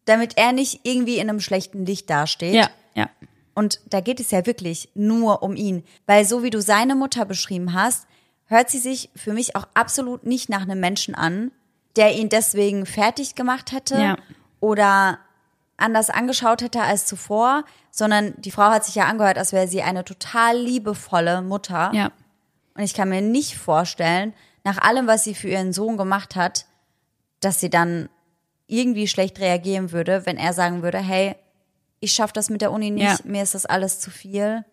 damit er nicht irgendwie in einem schlechten Licht dasteht. Ja, ja. Und da geht es ja wirklich nur um ihn, weil so wie du seine Mutter beschrieben hast, hört sie sich für mich auch absolut nicht nach einem Menschen an, der ihn deswegen fertig gemacht hätte ja. oder anders angeschaut hätte als zuvor, sondern die Frau hat sich ja angehört, als wäre sie eine total liebevolle Mutter. Ja. Und ich kann mir nicht vorstellen, nach allem, was sie für ihren Sohn gemacht hat, dass sie dann irgendwie schlecht reagieren würde, wenn er sagen würde, hey, ich schaffe das mit der Uni nicht, ja. mir ist das alles zu viel.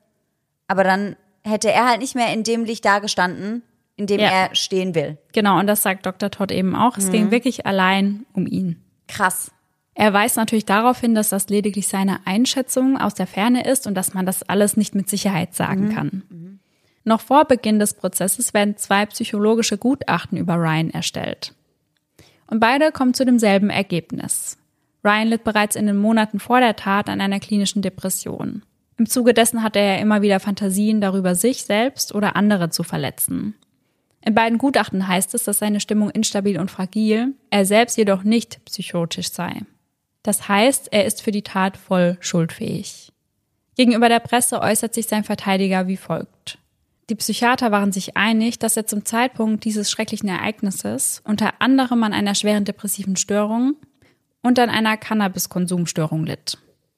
Aber dann hätte er halt nicht mehr in dem Licht dagestanden, in dem ja. er stehen will. Genau, und das sagt Dr. Todd eben auch. Es mhm. ging wirklich allein um ihn. Krass. Er weist natürlich darauf hin, dass das lediglich seine Einschätzung aus der Ferne ist und dass man das alles nicht mit Sicherheit sagen mhm. kann. Mhm. Noch vor Beginn des Prozesses werden zwei psychologische Gutachten über Ryan erstellt. Und beide kommen zu demselben Ergebnis. Ryan litt bereits in den Monaten vor der Tat an einer klinischen Depression. Im Zuge dessen hatte er immer wieder Fantasien darüber, sich selbst oder andere zu verletzen. In beiden Gutachten heißt es, dass seine Stimmung instabil und fragil, er selbst jedoch nicht psychotisch sei. Das heißt, er ist für die Tat voll schuldfähig. Gegenüber der Presse äußert sich sein Verteidiger wie folgt. Die Psychiater waren sich einig, dass er zum Zeitpunkt dieses schrecklichen Ereignisses unter anderem an einer schweren depressiven Störung und an einer Cannabiskonsumstörung litt.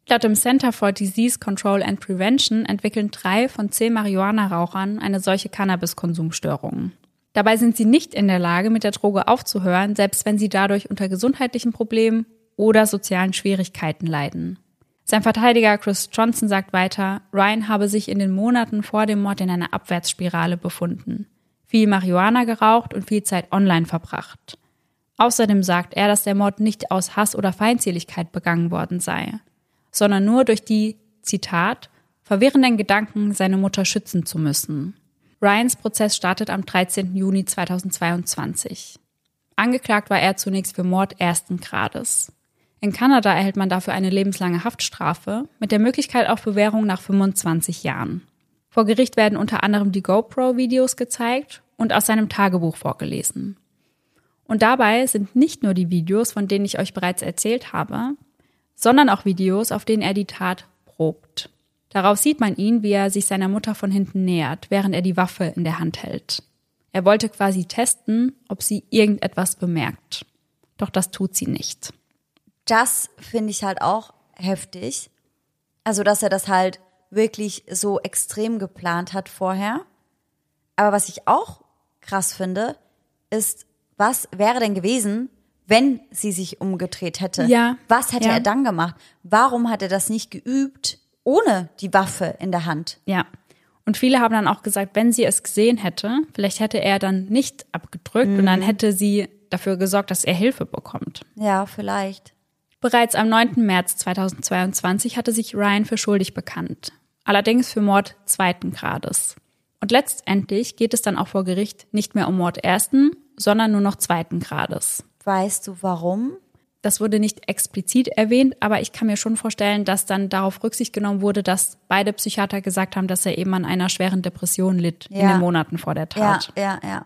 Laut dem Center for Disease Control and Prevention entwickeln drei von zehn Marihuana-Rauchern eine solche Cannabiskonsumstörung. Dabei sind sie nicht in der Lage, mit der Droge aufzuhören, selbst wenn sie dadurch unter gesundheitlichen Problemen oder sozialen Schwierigkeiten leiden. Sein Verteidiger Chris Johnson sagt weiter, Ryan habe sich in den Monaten vor dem Mord in einer Abwärtsspirale befunden, viel Marihuana geraucht und viel Zeit online verbracht. Außerdem sagt er, dass der Mord nicht aus Hass oder Feindseligkeit begangen worden sei, sondern nur durch die, Zitat, verwirrenden Gedanken, seine Mutter schützen zu müssen. Ryans Prozess startet am 13. Juni 2022. Angeklagt war er zunächst für Mord ersten Grades. In Kanada erhält man dafür eine lebenslange Haftstrafe mit der Möglichkeit auf Bewährung nach 25 Jahren. Vor Gericht werden unter anderem die GoPro-Videos gezeigt und aus seinem Tagebuch vorgelesen. Und dabei sind nicht nur die Videos, von denen ich euch bereits erzählt habe, sondern auch Videos, auf denen er die Tat probt. Darauf sieht man ihn, wie er sich seiner Mutter von hinten nähert, während er die Waffe in der Hand hält. Er wollte quasi testen, ob sie irgendetwas bemerkt. Doch das tut sie nicht das finde ich halt auch heftig. Also, dass er das halt wirklich so extrem geplant hat vorher. Aber was ich auch krass finde, ist, was wäre denn gewesen, wenn sie sich umgedreht hätte? Ja. Was hätte ja. er dann gemacht? Warum hat er das nicht geübt ohne die Waffe in der Hand. Ja. Und viele haben dann auch gesagt, wenn sie es gesehen hätte, vielleicht hätte er dann nicht abgedrückt und dann hätte sie dafür gesorgt, dass er Hilfe bekommt. Ja, vielleicht. Bereits am 9. März 2022 hatte sich Ryan für schuldig bekannt. Allerdings für Mord zweiten Grades. Und letztendlich geht es dann auch vor Gericht nicht mehr um Mord ersten, sondern nur noch zweiten Grades. Weißt du warum? Das wurde nicht explizit erwähnt, aber ich kann mir schon vorstellen, dass dann darauf Rücksicht genommen wurde, dass beide Psychiater gesagt haben, dass er eben an einer schweren Depression litt in Ja. den Monaten vor der Ja, Tat. ja, ja.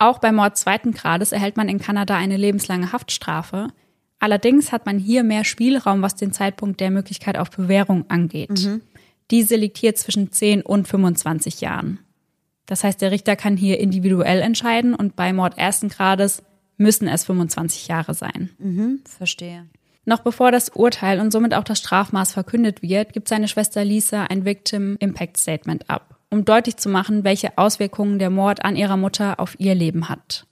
Auch bei Mord zweiten Grades erhält man in Kanada eine lebenslange Haftstrafe. Allerdings hat man hier mehr Spielraum, was den Zeitpunkt der Möglichkeit auf Bewährung angeht. Diese liegt hier zwischen 10 und 25 Jahren. Das heißt, der Richter kann hier individuell entscheiden und bei Mord ersten Grades müssen es 25 Jahre sein. Verstehe. Noch bevor das Urteil und somit auch das Strafmaß verkündet wird, gibt seine Schwester Lisa ein Victim Impact Statement ab, um deutlich zu machen, welche Auswirkungen der Mord an ihrer Mutter auf ihr Leben hat.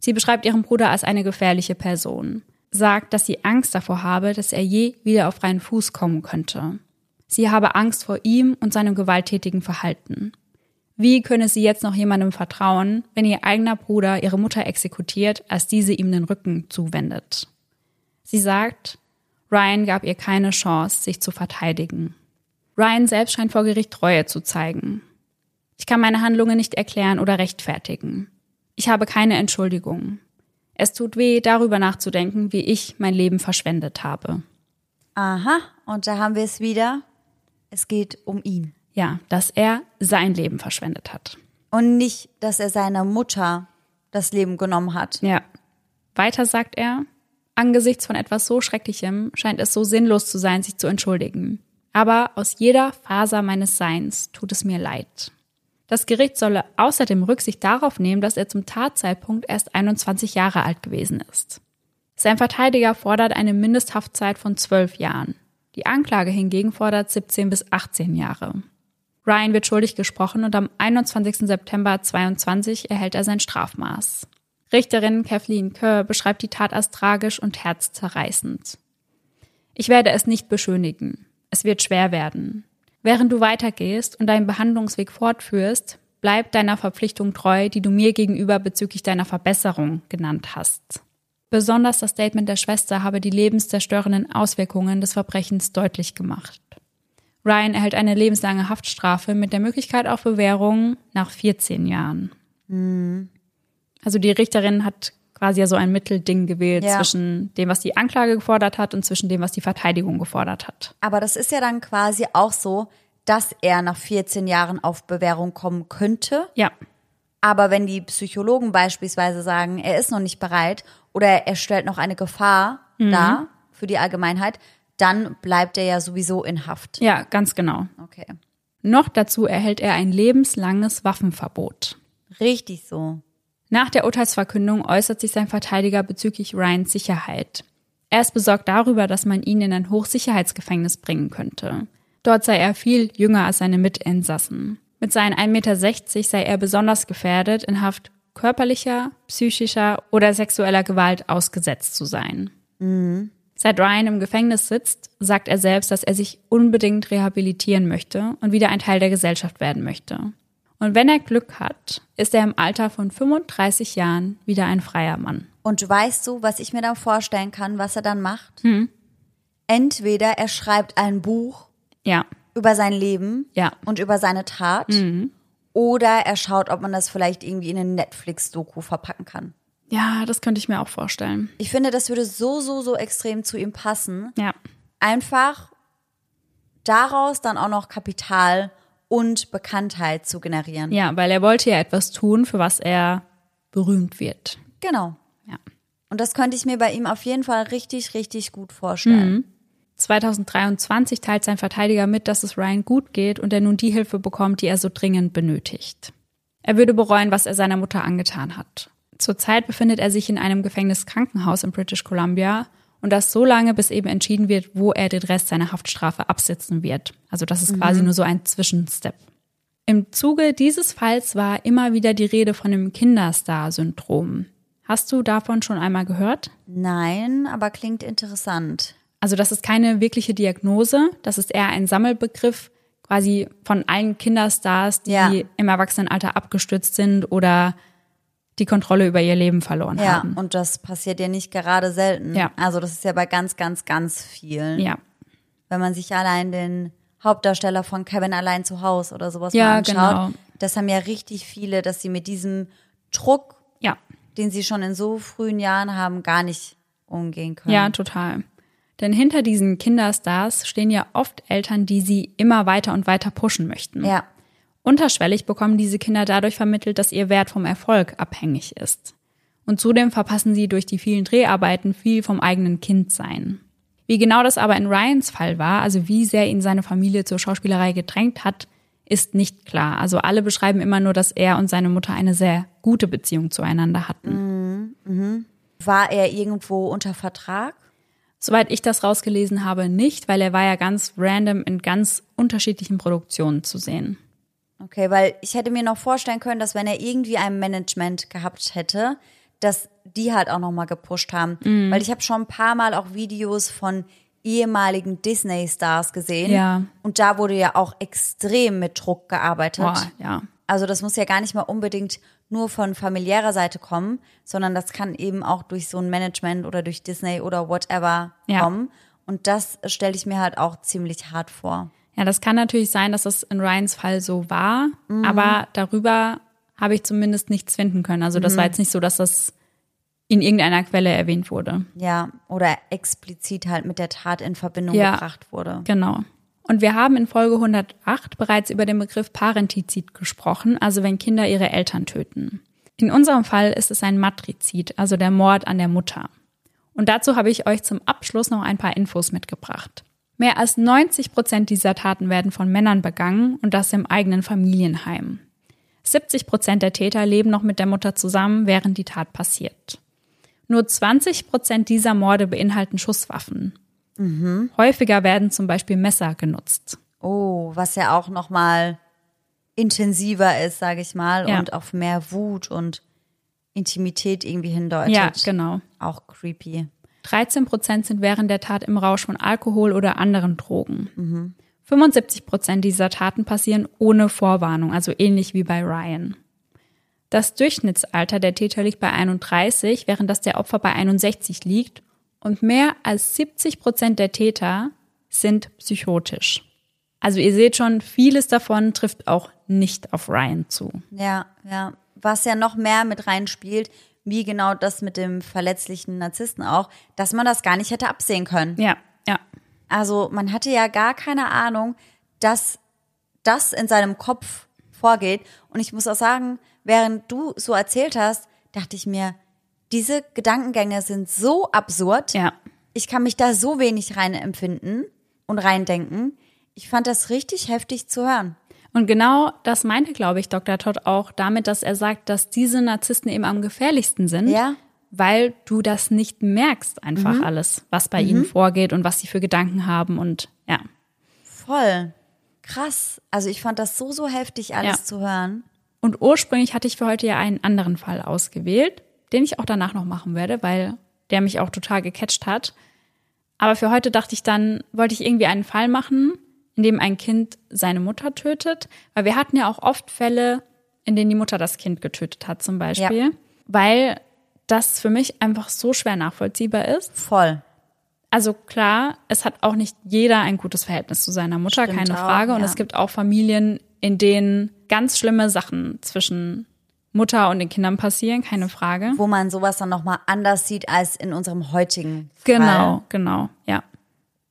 Sie beschreibt ihren Bruder als eine gefährliche Person, sagt, dass sie Angst davor habe, dass er je wieder auf freien Fuß kommen könnte. Sie habe Angst vor ihm und seinem gewalttätigen Verhalten. Wie könne sie jetzt noch jemandem vertrauen, wenn ihr eigener Bruder ihre Mutter exekutiert, als diese ihm den Rücken zuwendet? Sie sagt, Ryan gab ihr keine Chance, sich zu verteidigen. Ryan selbst scheint vor Gericht Treue zu zeigen. Ich kann meine Handlungen nicht erklären oder rechtfertigen. Ich habe keine Entschuldigung. Es tut weh, darüber nachzudenken, wie ich mein Leben verschwendet habe. Aha, und da haben wir es wieder. Es geht um ihn. Ja, dass er sein Leben verschwendet hat. Und nicht, dass er seiner Mutter das Leben genommen hat. Ja. Weiter sagt er, angesichts von etwas so Schrecklichem scheint es so sinnlos zu sein, sich zu entschuldigen. Aber aus jeder Faser meines Seins tut es mir leid. Das Gericht solle außerdem Rücksicht darauf nehmen, dass er zum Tatzeitpunkt erst 21 Jahre alt gewesen ist. Sein Verteidiger fordert eine Mindesthaftzeit von 12 Jahren. Die Anklage hingegen fordert 17 bis 18 Jahre. Ryan wird schuldig gesprochen und am 21. September 22 erhält er sein Strafmaß. Richterin Kathleen Kerr beschreibt die Tat als tragisch und herzzerreißend. Ich werde es nicht beschönigen. Es wird schwer werden. Während du weitergehst und deinen Behandlungsweg fortführst, bleib deiner Verpflichtung treu, die du mir gegenüber bezüglich deiner Verbesserung genannt hast. Besonders das Statement der Schwester habe die lebenszerstörenden Auswirkungen des Verbrechens deutlich gemacht. Ryan erhält eine lebenslange Haftstrafe mit der Möglichkeit auf Bewährung nach 14 Jahren. Also die Richterin hat quasi ja so ein Mittelding gewählt Ja. zwischen dem, was die Anklage gefordert hat und zwischen dem, was die Verteidigung gefordert hat. Aber das ist ja dann quasi auch so, dass er nach 14 Jahren auf Bewährung kommen könnte. Ja, Aber wenn die Psychologen beispielsweise sagen, er ist noch nicht bereit oder er stellt noch eine Gefahr dar für die Allgemeinheit, dann bleibt er ja sowieso in Haft. ja, ganz genau. Okay. Noch dazu erhält er ein lebenslanges Waffenverbot. Richtig so. Nach der Urteilsverkündung äußert sich sein Verteidiger bezüglich Ryans Sicherheit. Er ist besorgt darüber, dass man ihn in ein Hochsicherheitsgefängnis bringen könnte. Dort sei er viel jünger als seine Mitinsassen. Mit seinen 1,60 Meter sei er besonders gefährdet, in Haft körperlicher, psychischer oder sexueller Gewalt ausgesetzt zu sein. Seit Ryan im Gefängnis sitzt, sagt er selbst, dass er sich unbedingt rehabilitieren möchte und wieder ein Teil der Gesellschaft werden möchte. Und wenn er Glück hat, ist er im Alter von 35 Jahren wieder ein freier Mann. Und weißt du, was ich mir dann vorstellen kann, was er dann macht? Entweder er schreibt ein Buch Ja, über sein Leben Ja. und über seine Tat oder er schaut, ob man das vielleicht irgendwie in eine Netflix-Doku verpacken kann. Ja, das könnte ich mir auch vorstellen. Ich finde, das würde so, so, so extrem zu ihm passen. Ja, Einfach daraus dann auch noch Kapital und Bekanntheit zu generieren. ja, weil er wollte ja etwas tun, für was er berühmt wird. Genau. Ja. Und das könnte ich mir bei ihm auf jeden Fall richtig, richtig gut vorstellen. 2023 teilt sein Verteidiger mit, dass es Ryan gut geht und er nun die Hilfe bekommt, die er so dringend benötigt. Er würde bereuen, was er seiner Mutter angetan hat. Zurzeit befindet er sich in einem Gefängniskrankenhaus in British Columbia und das so lange, bis eben entschieden wird, wo er den Rest seiner Haftstrafe absitzen wird. Also das ist quasi nur so ein Zwischenstep. Im Zuge dieses Falls war immer wieder die Rede von dem Kinderstar-Syndrom. Hast du davon schon einmal gehört? Nein, aber klingt interessant. Also das ist keine wirkliche Diagnose, das ist eher ein Sammelbegriff quasi von allen Kinderstars, die Ja. im Erwachsenenalter abgestürzt sind oder die Kontrolle über ihr Leben verloren Ja, haben. und das passiert ja nicht gerade selten. Ja. Also das ist ja bei ganz, ganz, ganz vielen. Ja, Wenn man sich allein den Hauptdarsteller von Kevin allein zu Hause oder sowas Ja, mal anschaut, genau. das haben ja richtig viele, dass sie mit diesem Druck, ja, den sie schon in so frühen Jahren haben, gar nicht umgehen können. ja, total. Denn hinter diesen Kinderstars stehen ja oft Eltern, die sie immer weiter und weiter pushen möchten. Ja, Unterschwellig bekommen diese Kinder dadurch vermittelt, dass ihr Wert vom Erfolg abhängig ist. Und zudem verpassen sie durch die vielen Dreharbeiten viel vom eigenen Kindsein. Wie genau das aber in Ryans Fall war, also wie sehr ihn seine Familie zur Schauspielerei gedrängt hat, ist nicht klar. Also alle beschreiben immer nur, dass er und seine Mutter eine sehr gute Beziehung zueinander hatten. war er irgendwo unter Vertrag? Soweit ich das rausgelesen habe, nicht, weil er war ja ganz random in ganz unterschiedlichen Produktionen zu sehen. Okay, weil ich hätte mir noch vorstellen können, dass wenn er irgendwie ein Management gehabt hätte, dass die halt auch nochmal gepusht haben. Mhm. Weil ich habe schon ein paar Mal auch Videos von ehemaligen Disney-Stars gesehen. Ja. Und da wurde ja auch extrem mit Druck gearbeitet. Boah, ja. Also das muss ja gar nicht mal unbedingt nur von familiärer Seite kommen, sondern das kann eben auch durch so ein Management oder durch Disney oder whatever Ja. kommen. Und das stelle ich mir halt auch ziemlich hart vor. Ja, das kann natürlich sein, dass das in Ryans Fall so war, aber darüber habe ich zumindest nichts finden können. Also das war jetzt nicht so, dass das in irgendeiner Quelle erwähnt wurde. Ja, oder explizit halt mit der Tat in Verbindung Ja. gebracht wurde. Genau. Und wir haben in Folge 108 bereits über den Begriff Parentizid gesprochen, also wenn Kinder ihre Eltern töten. In unserem Fall ist es ein Matrizid, also der Mord an der Mutter. Und dazu habe ich euch zum Abschluss noch ein paar Infos mitgebracht. Mehr als 90 Prozent dieser Taten werden von Männern begangen und das im eigenen Familienheim. 70 Prozent der Täter leben noch mit der Mutter zusammen, während die Tat passiert. Nur 20 Prozent dieser Morde beinhalten Schusswaffen. Häufiger werden zum Beispiel Messer genutzt. Oh, was ja auch nochmal intensiver ist, sage ich mal, Ja. und auf mehr Wut und Intimität irgendwie hindeutet. Ja, genau. Auch creepy. 13 Prozent sind während der Tat im Rausch von Alkohol oder anderen Drogen. 75 Prozent dieser Taten passieren ohne Vorwarnung, also ähnlich wie bei Ryan. Das Durchschnittsalter der Täter liegt bei 31, während das der Opfer bei 61 liegt. Und mehr als 70 Prozent der Täter sind psychotisch. Also ihr seht schon, vieles davon trifft auch nicht auf Ryan zu. Ja, ja. Was ja noch mehr mit reinspielt, wie genau das mit dem verletzlichen Narzissten auch, dass man das gar nicht hätte absehen können. Ja, ja. Also man hatte ja gar keine Ahnung, dass das in seinem Kopf vorgeht. Und ich muss auch sagen, während du so erzählt hast, dachte ich mir, diese Gedankengänge sind so absurd. Ja. Ich kann mich da so wenig rein empfinden und reindenken. Ich fand das richtig heftig zu hören. Und genau das meinte, glaube ich, Dr. Todd auch damit, dass er sagt, dass diese Narzissten eben am gefährlichsten sind, Ja. weil du das nicht merkst, einfach alles, was bei ihnen vorgeht und was sie für Gedanken haben und ja. Voll. Krass. Also ich fand das so, so heftig, alles Ja. zu hören. Und ursprünglich hatte ich für heute ja einen anderen Fall ausgewählt, den ich auch danach noch machen werde, weil der mich auch total gecatcht hat. Aber für heute dachte ich dann, wollte ich irgendwie einen Fall machen, in dem ein Kind seine Mutter tötet, weil wir hatten ja auch oft Fälle, in denen die Mutter das Kind getötet hat zum Beispiel, weil das für mich einfach so schwer nachvollziehbar ist. Voll. Also klar, es hat auch nicht jeder ein gutes Verhältnis zu seiner Mutter, Stimmt keine auch, Frage. Und ja. es gibt auch Familien, in denen ganz schlimme Sachen zwischen Mutter und den Kindern passieren, keine Frage. Wo man sowas dann nochmal anders sieht als in unserem heutigen Fall. Genau, genau, ja.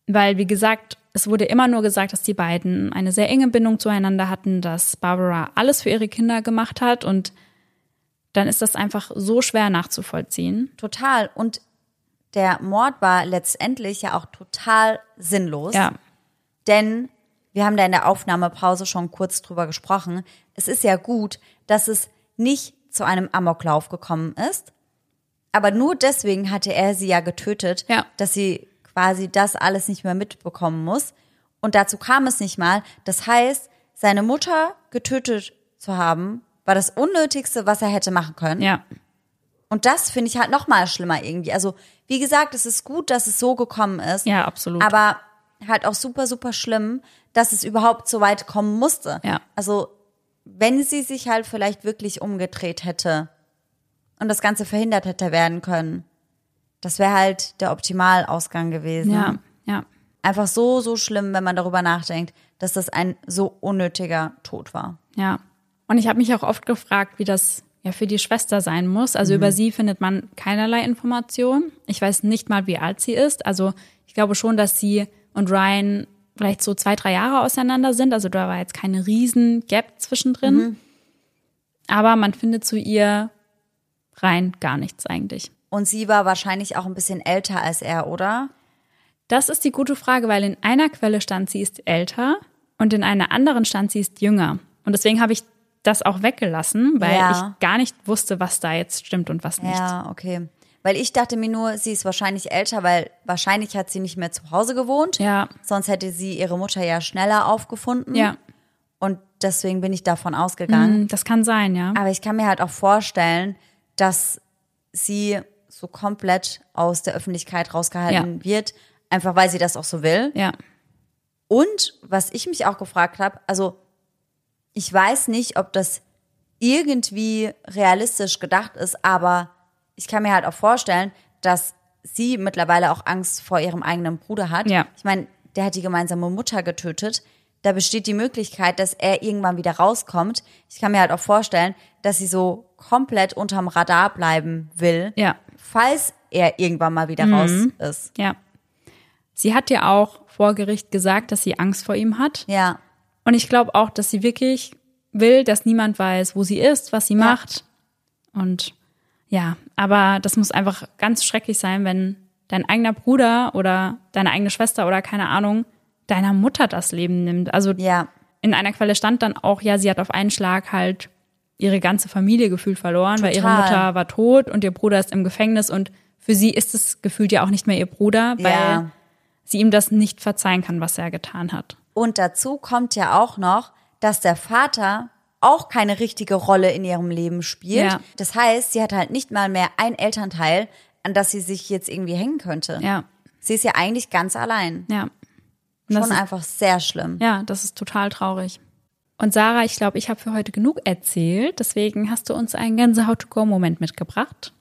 Weil, wie gesagt, es wurde immer nur gesagt, dass die beiden eine sehr enge Bindung zueinander hatten, dass Barbara alles für ihre Kinder gemacht hat und dann ist das einfach so schwer nachzuvollziehen. Total. Und der Mord war letztendlich ja auch total sinnlos. Ja, Denn wir haben da in der Aufnahmepause schon kurz drüber gesprochen. Es ist ja gut, dass es nicht zu einem Amoklauf gekommen ist. Aber nur deswegen hatte er sie ja getötet, Ja. dass sie quasi das alles nicht mehr mitbekommen muss. Und dazu kam es nicht mal. Das heißt, seine Mutter getötet zu haben, war das Unnötigste, was er hätte machen können. ja, Und das finde ich halt noch mal schlimmer irgendwie. Also, wie gesagt, es ist gut, dass es so gekommen ist. Ja, absolut. Aber halt auch super, super schlimm, dass es überhaupt so weit kommen musste. Ja. Also, wenn sie sich halt vielleicht wirklich umgedreht hätte und das Ganze verhindert hätte werden können, das wäre halt der Optimalausgang gewesen. ja, ja. Einfach so, so schlimm, wenn man darüber nachdenkt, dass das ein so unnötiger Tod war. Ja. Und ich habe mich auch oft gefragt, wie das ja für die Schwester sein muss. Also über sie findet man keinerlei Informationen. Ich weiß nicht mal, wie alt sie ist. Also ich glaube schon, dass sie und Ryan vielleicht so zwei, drei Jahre auseinander sind. Also da war jetzt keine riesen Gap zwischendrin. Aber man findet zu ihr rein gar nichts eigentlich. Und sie war wahrscheinlich auch ein bisschen älter als er, oder? Das ist die gute Frage, weil in einer Quelle stand, sie ist älter und in einer anderen stand, sie ist jünger. Und deswegen habe ich das auch weggelassen, weil Ja. ich gar nicht wusste, was da jetzt stimmt und was nicht. Ja, okay. Weil ich dachte mir nur, sie ist wahrscheinlich älter, weil wahrscheinlich hat sie nicht mehr zu Hause gewohnt. Ja. Sonst hätte sie ihre Mutter ja schneller aufgefunden. Ja, Und deswegen bin ich davon ausgegangen. Mm, das kann sein, ja. Aber ich kann mir halt auch vorstellen, dass sie so komplett aus der Öffentlichkeit rausgehalten wird, einfach weil sie das auch so will. Ja, Und was ich mich auch gefragt habe, also ich weiß nicht, ob das irgendwie realistisch gedacht ist, aber ich kann mir halt auch vorstellen, dass sie mittlerweile auch Angst vor ihrem eigenen Bruder hat. Ja. Ich meine, der hat die gemeinsame Mutter getötet. Da besteht die Möglichkeit, dass er irgendwann wieder rauskommt. Ich kann mir halt auch vorstellen, dass sie so komplett unterm Radar bleiben will, ja, falls er irgendwann mal wieder raus ist. ja. Sie hat ja auch vor Gericht gesagt, dass sie Angst vor ihm hat. Ja. Und ich glaube auch, dass sie wirklich will, dass niemand weiß, wo sie ist, was sie macht. Und ja, aber das muss einfach ganz schrecklich sein, wenn dein eigener Bruder oder deine eigene Schwester oder keine Ahnung deiner Mutter das Leben nimmt. Also Ja. in einer Quelle stand dann auch, ja, sie hat auf einen Schlag halt ihre ganze Familie gefühlt verloren, weil ihre Total. Mutter war tot und ihr Bruder ist im Gefängnis und für sie ist es gefühlt ja auch nicht mehr ihr Bruder, weil Ja. sie ihm das nicht verzeihen kann, was er getan hat. Und dazu kommt ja auch noch, dass der Vater auch keine richtige Rolle in ihrem Leben spielt. Ja. Das heißt, sie hat halt nicht mal mehr ein Elternteil, an das sie sich jetzt irgendwie hängen könnte. Ja, Sie ist ja eigentlich ganz allein. ja. Und das Schon ist- einfach sehr schlimm. Ja, das ist total traurig. Und Sarah, ich glaube, ich habe für heute genug erzählt. Deswegen hast du uns einen Gänsehaut-to-go-Moment mitgebracht.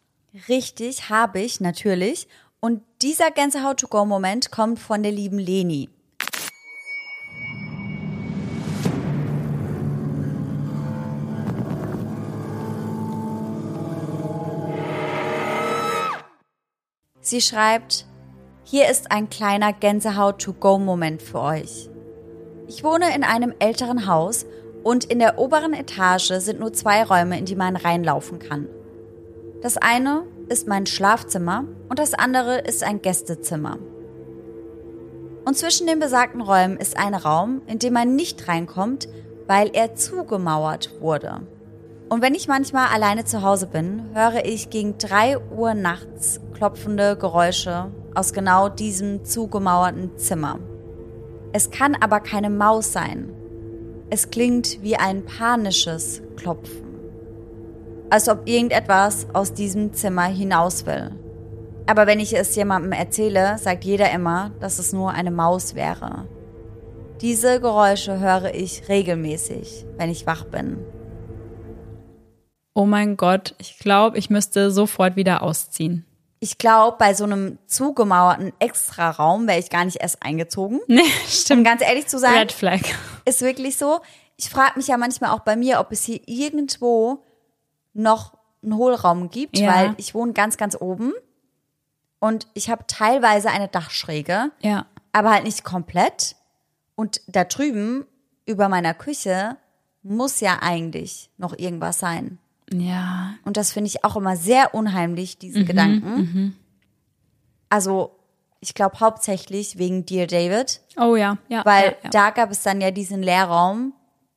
Richtig, habe ich natürlich. Und dieser Gänsehaut-to-go-Moment kommt von der lieben Leni. Sie schreibt, hier ist ein kleiner Gänsehaut-to-go-Moment für euch. Ich wohne in einem älteren Haus und in der oberen Etage sind nur zwei Räume, in die man reinlaufen kann. Das eine ist mein Schlafzimmer und das andere ist ein Gästezimmer. Und zwischen den besagten Räumen ist ein Raum, in dem man nicht reinkommt, weil er zugemauert wurde. Und wenn ich manchmal alleine zu Hause bin, höre ich gegen drei Uhr nachts klopfende Geräusche aus genau diesem zugemauerten Zimmer. Es kann aber keine Maus sein. Es klingt wie ein panisches Klopfen als ob irgendetwas aus diesem Zimmer hinaus will. Aber wenn ich es jemandem erzähle, sagt jeder immer, dass es nur eine Maus wäre. Diese Geräusche höre ich regelmäßig, wenn ich wach bin. Oh mein Gott, ich glaube, ich müsste sofort wieder ausziehen. Ich glaube, bei so einem zugemauerten Extraraum wäre ich gar nicht erst eingezogen. Nee, Um stimmt. ganz ehrlich zu sein, Red Flag. ist wirklich so. Ich frage mich ja manchmal auch bei mir, ob es hier irgendwo noch einen Hohlraum gibt, Ja. weil ich wohne ganz, ganz oben und ich habe teilweise eine Dachschräge, Ja. aber halt nicht komplett. Und da drüben über meiner Küche muss ja eigentlich noch irgendwas sein. Ja. Und das finde ich auch immer sehr unheimlich, diesen Gedanken. Also ich glaube hauptsächlich wegen Dear David, Oh ja, ja. weil ja, ja. da gab es dann ja diesen Leerraum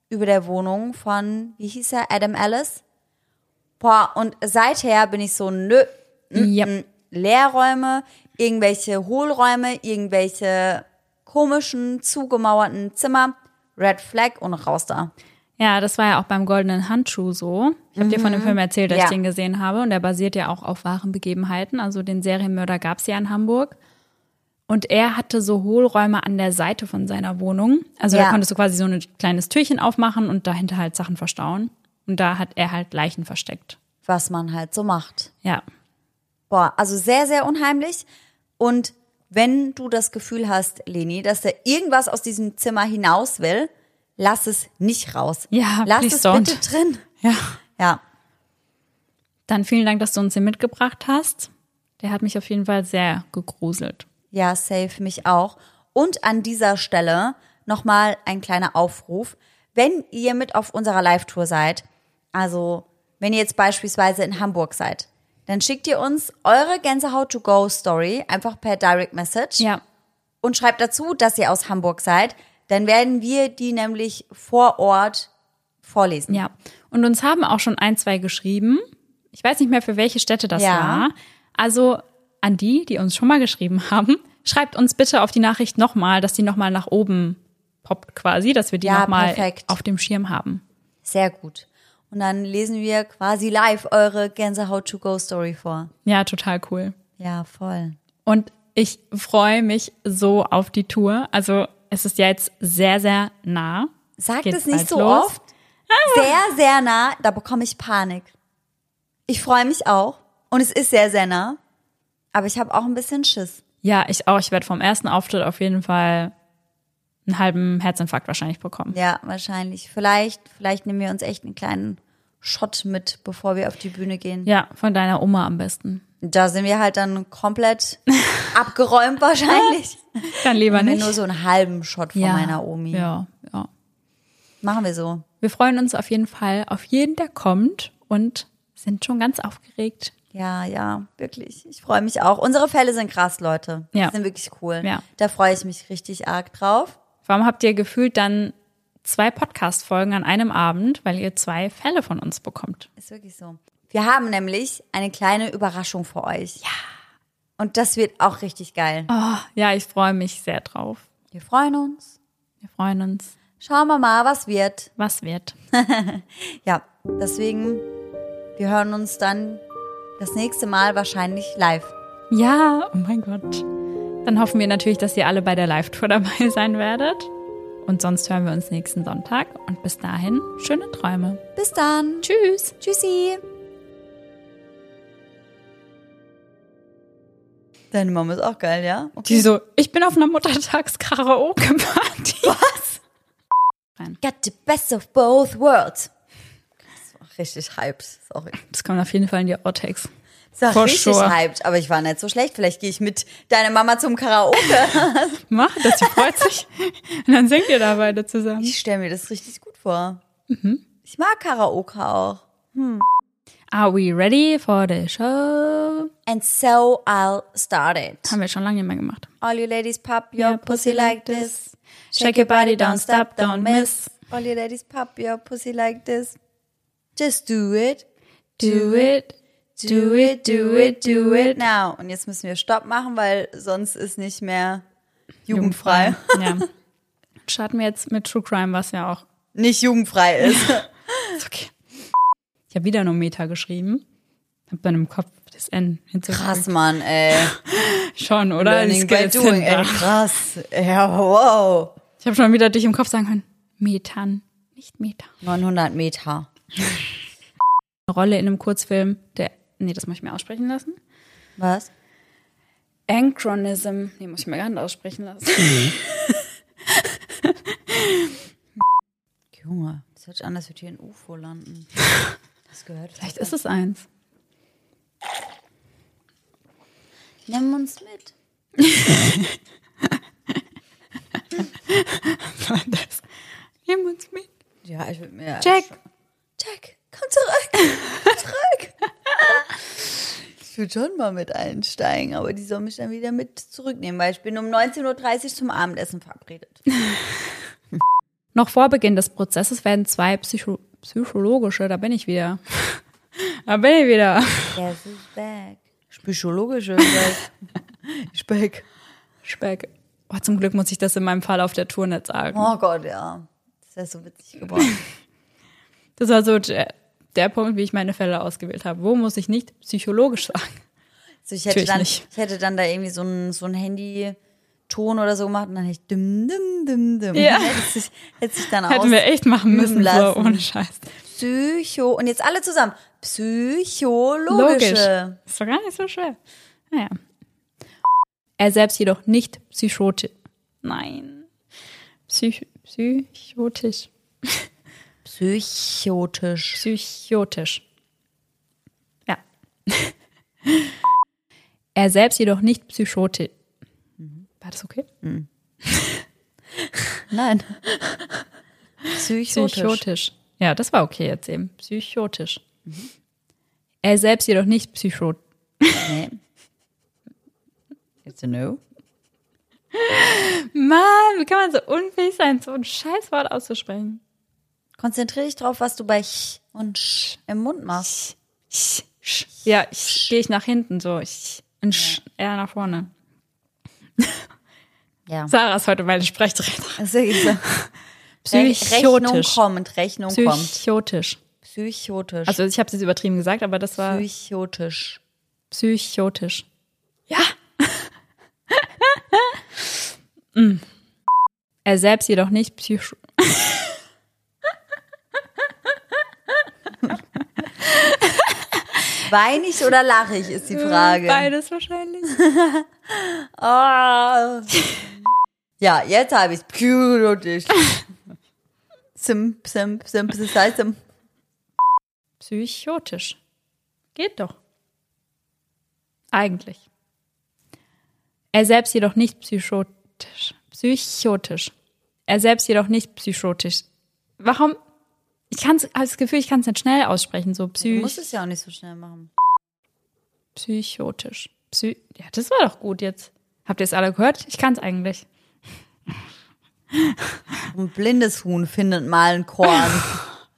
über der Wohnung von, wie hieß er, Adam Ellis. Boah, und seither bin ich so, nö, ja. Leerräume, irgendwelche Hohlräume, irgendwelche komischen, zugemauerten Zimmer, Red Flag und raus da. Ja, das war ja auch beim Goldenen Handschuh so. Ich habe dir von dem Film erzählt, dass Ja. ich den gesehen habe. Und der basiert ja auch auf wahren Begebenheiten. Also den Serienmörder gab es ja in Hamburg. Und er hatte so Hohlräume an der Seite von seiner Wohnung. Also da Ja. konntest du quasi so ein kleines Türchen aufmachen und dahinter halt Sachen verstauen. Und da hat er halt Leichen versteckt. Was man halt so macht. Ja. Boah, also sehr, sehr unheimlich. Und wenn du das Gefühl hast, Leni, dass da irgendwas aus diesem Zimmer hinaus will, lass es nicht raus. Ja, lass es don't. bitte drin. Ja. Ja, Dann vielen Dank, dass du uns den mitgebracht hast. Der hat mich auf jeden Fall sehr gegruselt. ja, safe mich auch. Und an dieser Stelle nochmal ein kleiner Aufruf. Wenn ihr mit auf unserer Live-Tour seid, also wenn ihr jetzt beispielsweise in Hamburg seid, dann schickt ihr uns eure Gänsehaut-to-go-Story einfach per Direct Message. Ja. und schreibt dazu, dass ihr aus Hamburg seid. Dann werden wir die nämlich vor Ort vorlesen. Ja. Und uns haben auch schon ein, zwei geschrieben. Ich weiß nicht mehr, für welche Städte das Ja. war. Also an die, die uns schon mal geschrieben haben, schreibt uns bitte auf die Nachricht nochmal, dass die nochmal nach oben poppt quasi, dass wir die Ja, nochmal perfekt. auf dem Schirm haben. Sehr gut. Und dann lesen wir quasi live eure Gänsehaut-to-go-Story vor. Ja, total cool. Ja, voll. Und ich freue mich so auf die Tour. Also es ist ja jetzt sehr, sehr nah. Sagt Geht's es nicht so los? oft. Sehr, sehr nah. Da bekomme ich Panik. Ich freue mich auch. Und es ist sehr, sehr nah. Aber ich habe auch ein bisschen Schiss. Ja, ich auch. Ich werde vom ersten Auftritt auf jeden Fall einen halben Herzinfarkt wahrscheinlich bekommen. Ja, wahrscheinlich. Vielleicht, vielleicht nehmen wir uns echt einen kleinen Shot mit, bevor wir auf die Bühne gehen. Ja, von deiner Oma am besten. Da sind wir halt dann komplett abgeräumt wahrscheinlich. Dann lieber nicht. nur so einen halben Shot von ja. meiner Omi. Ja, ja. Machen wir so. Wir freuen uns auf jeden Fall auf jeden, der kommt und sind schon ganz aufgeregt. Ja, ja, wirklich. Ich freue mich auch. Unsere Fälle sind krass, Leute. Ja. Die sind wirklich cool. Ja. Da freue ich mich richtig arg drauf. Warum habt ihr gefühlt dann zwei Podcast-Folgen an einem Abend, weil ihr zwei Fälle von uns bekommt? Ist wirklich so. Wir haben nämlich eine kleine Überraschung für euch. Ja. Und das wird auch richtig geil. Oh, ja, ich freue mich sehr drauf. Wir freuen uns. Wir freuen uns. Schauen wir mal, was wird. Was wird? Ja, deswegen, wir hören uns dann das nächste Mal wahrscheinlich live. Ja, oh mein Gott. Dann hoffen wir natürlich, dass ihr alle bei der Live-Tour dabei sein werdet. Und sonst hören wir uns nächsten Sonntag. Und bis dahin, schöne Träume. Bis dann. Tschüss. Tschüssi. Deine Mama ist auch geil, ja? Okay. Die so, ich bin auf einer Muttertags-Karaoke-Party. Was? Got the best of both worlds. Das war richtig hyped. Sorry. Das kommt auf jeden Fall in die Outtakes. Das war For richtig sure. hyped, aber ich war nicht so schlecht. Vielleicht gehe ich mit deiner Mama zum Karaoke. Mach das, sie freut sich. Und dann singt ihr da beide zusammen. Ich stelle mir das richtig gut vor. Ich mag Karaoke auch. Are we ready for the show? And so I'll start it. Haben wir schon lange nicht mehr gemacht. All you ladies pop your pussy like this. Shake your body, don't stop, don't miss. All you ladies pop your pussy like this. Just do it. Do it, do it, do it, do it. Now. Und jetzt müssen wir Stopp machen, weil sonst ist nicht mehr jugendfrei. Ja. Starten wir jetzt mit True Crime, was ja auch Nicht jugendfrei ist. Ist okay. Ich habe wieder nur Meta geschrieben. Hab dann im Kopf das N hinzugefügt. Krass, Mann, ey. Schon, oder? Learning by doing, ey. Krass. Ja, wow. Ich habe schon wieder dich im Kopf sagen können. Methan, nicht Meta. 900 Meter. Eine Rolle in einem Kurzfilm, der, nee, das muss ich mir aussprechen lassen. Was? Anchronism, nee, muss ich mir gar nicht aussprechen lassen. Junge, das hört sich an, als würde hier ein UFO landen. Das gehört. Vielleicht ist es eins. Nimm uns mit. Das. Nimm uns mit. Ja, ich würde mir. Jack. Jack, komm zurück. zurück. Ich würde schon mal mit einsteigen, aber die soll mich dann wieder mit zurücknehmen, weil ich bin um 19.30 Uhr zum Abendessen verabredet. Noch vor Beginn des Prozesses werden zwei Psycho psychologische, da bin ich wieder. da bin ich wieder. Yes is back. Psychologische back. Speck. Oh, zum Glück muss ich das in meinem Fall auf der Tour nicht sagen. Oh Gott, ja. Das ist ja so witzig geworden. Das war so der, der Punkt, wie ich meine Fälle ausgewählt habe. Wo muss ich nicht psychologisch sagen? Also ich hätte Natürlich dann, nicht. ich hätte dann da irgendwie so ein, so ein Handy-Ton oder so gemacht und dann hätte ich dim, dim, dim, dim. Ja. Hätte sich, hätte sich dann Hätten wir echt machen müssen, so lassen. ohne Scheiß. Psycho, und jetzt alle zusammen. Psychologische. Ist doch gar nicht so schwer. Naja. Er selbst jedoch nicht psychotisch. Nein. Psych psychotisch. Psychotisch. Psychotisch. Ja. er selbst jedoch nicht psychotisch. War das okay? Nein. Psychotisch. Psychotisch. Ja, das war okay jetzt eben. Psychotisch. Er selbst jedoch nicht psycho. Nee. It's a no. Mann, wie kann man so unfähig sein, so ein Scheißwort auszusprechen? Konzentriere dich drauf, was du bei ch und sch im Mund machst. Ja, ich gehe ich nach hinten so. Ich, und sch, eher nach vorne. Ja. Sarah ist heute meine Sprechtrainerin. So. Re- Rechnung Psychotisch. kommt, Rechnung kommt. Psychotisch. Psychotisch. Also ich habe es jetzt übertrieben gesagt, aber das war Psychotisch. psychotisch. Ja. Mm. Er selbst jedoch nicht psycho. Weine ich oder lache ich, ist die Frage. Beides wahrscheinlich. Ah. Ja, jetzt habe ich es. Psychotisch. Sim, sim, sim, sim, sim. Psychotisch. Geht doch. Eigentlich. Er selbst jedoch nicht psychotisch. Psychotisch. Er selbst jedoch nicht psychotisch. Warum? Ich kann habe das Gefühl, ich kann es nicht schnell aussprechen. So Du psych musst es ja auch nicht so schnell machen. psychotisch. Psy ja, das war doch gut jetzt. Habt ihr es alle gehört? Ich kann es eigentlich. Ein blindes Huhn findet mal ein Korn.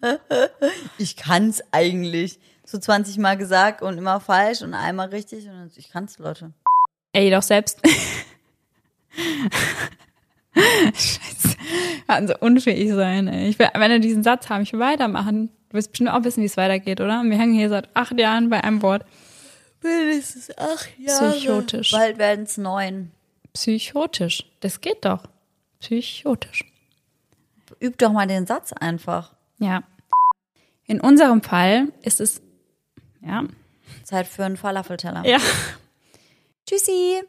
ich kann's eigentlich. So 20 Mal gesagt und immer falsch und einmal richtig und ich kann's, Leute. Ey, doch selbst. Scheiße. Kann so unfähig sein, ey. Ich will, wenn wir diesen Satz haben, ich will weitermachen. Du wirst bestimmt auch wissen, wie es weitergeht, oder? Wir hängen hier seit acht Jahren bei einem Wort. Mindestens acht Jahre. Psychotisch. Bald werden's neun. Psychotisch. Das geht doch. Psychotisch. Üb doch mal den Satz einfach. Ja. In unserem Fall ist es, ja, Zeit für einen Falafelteller. ja. Tschüssi.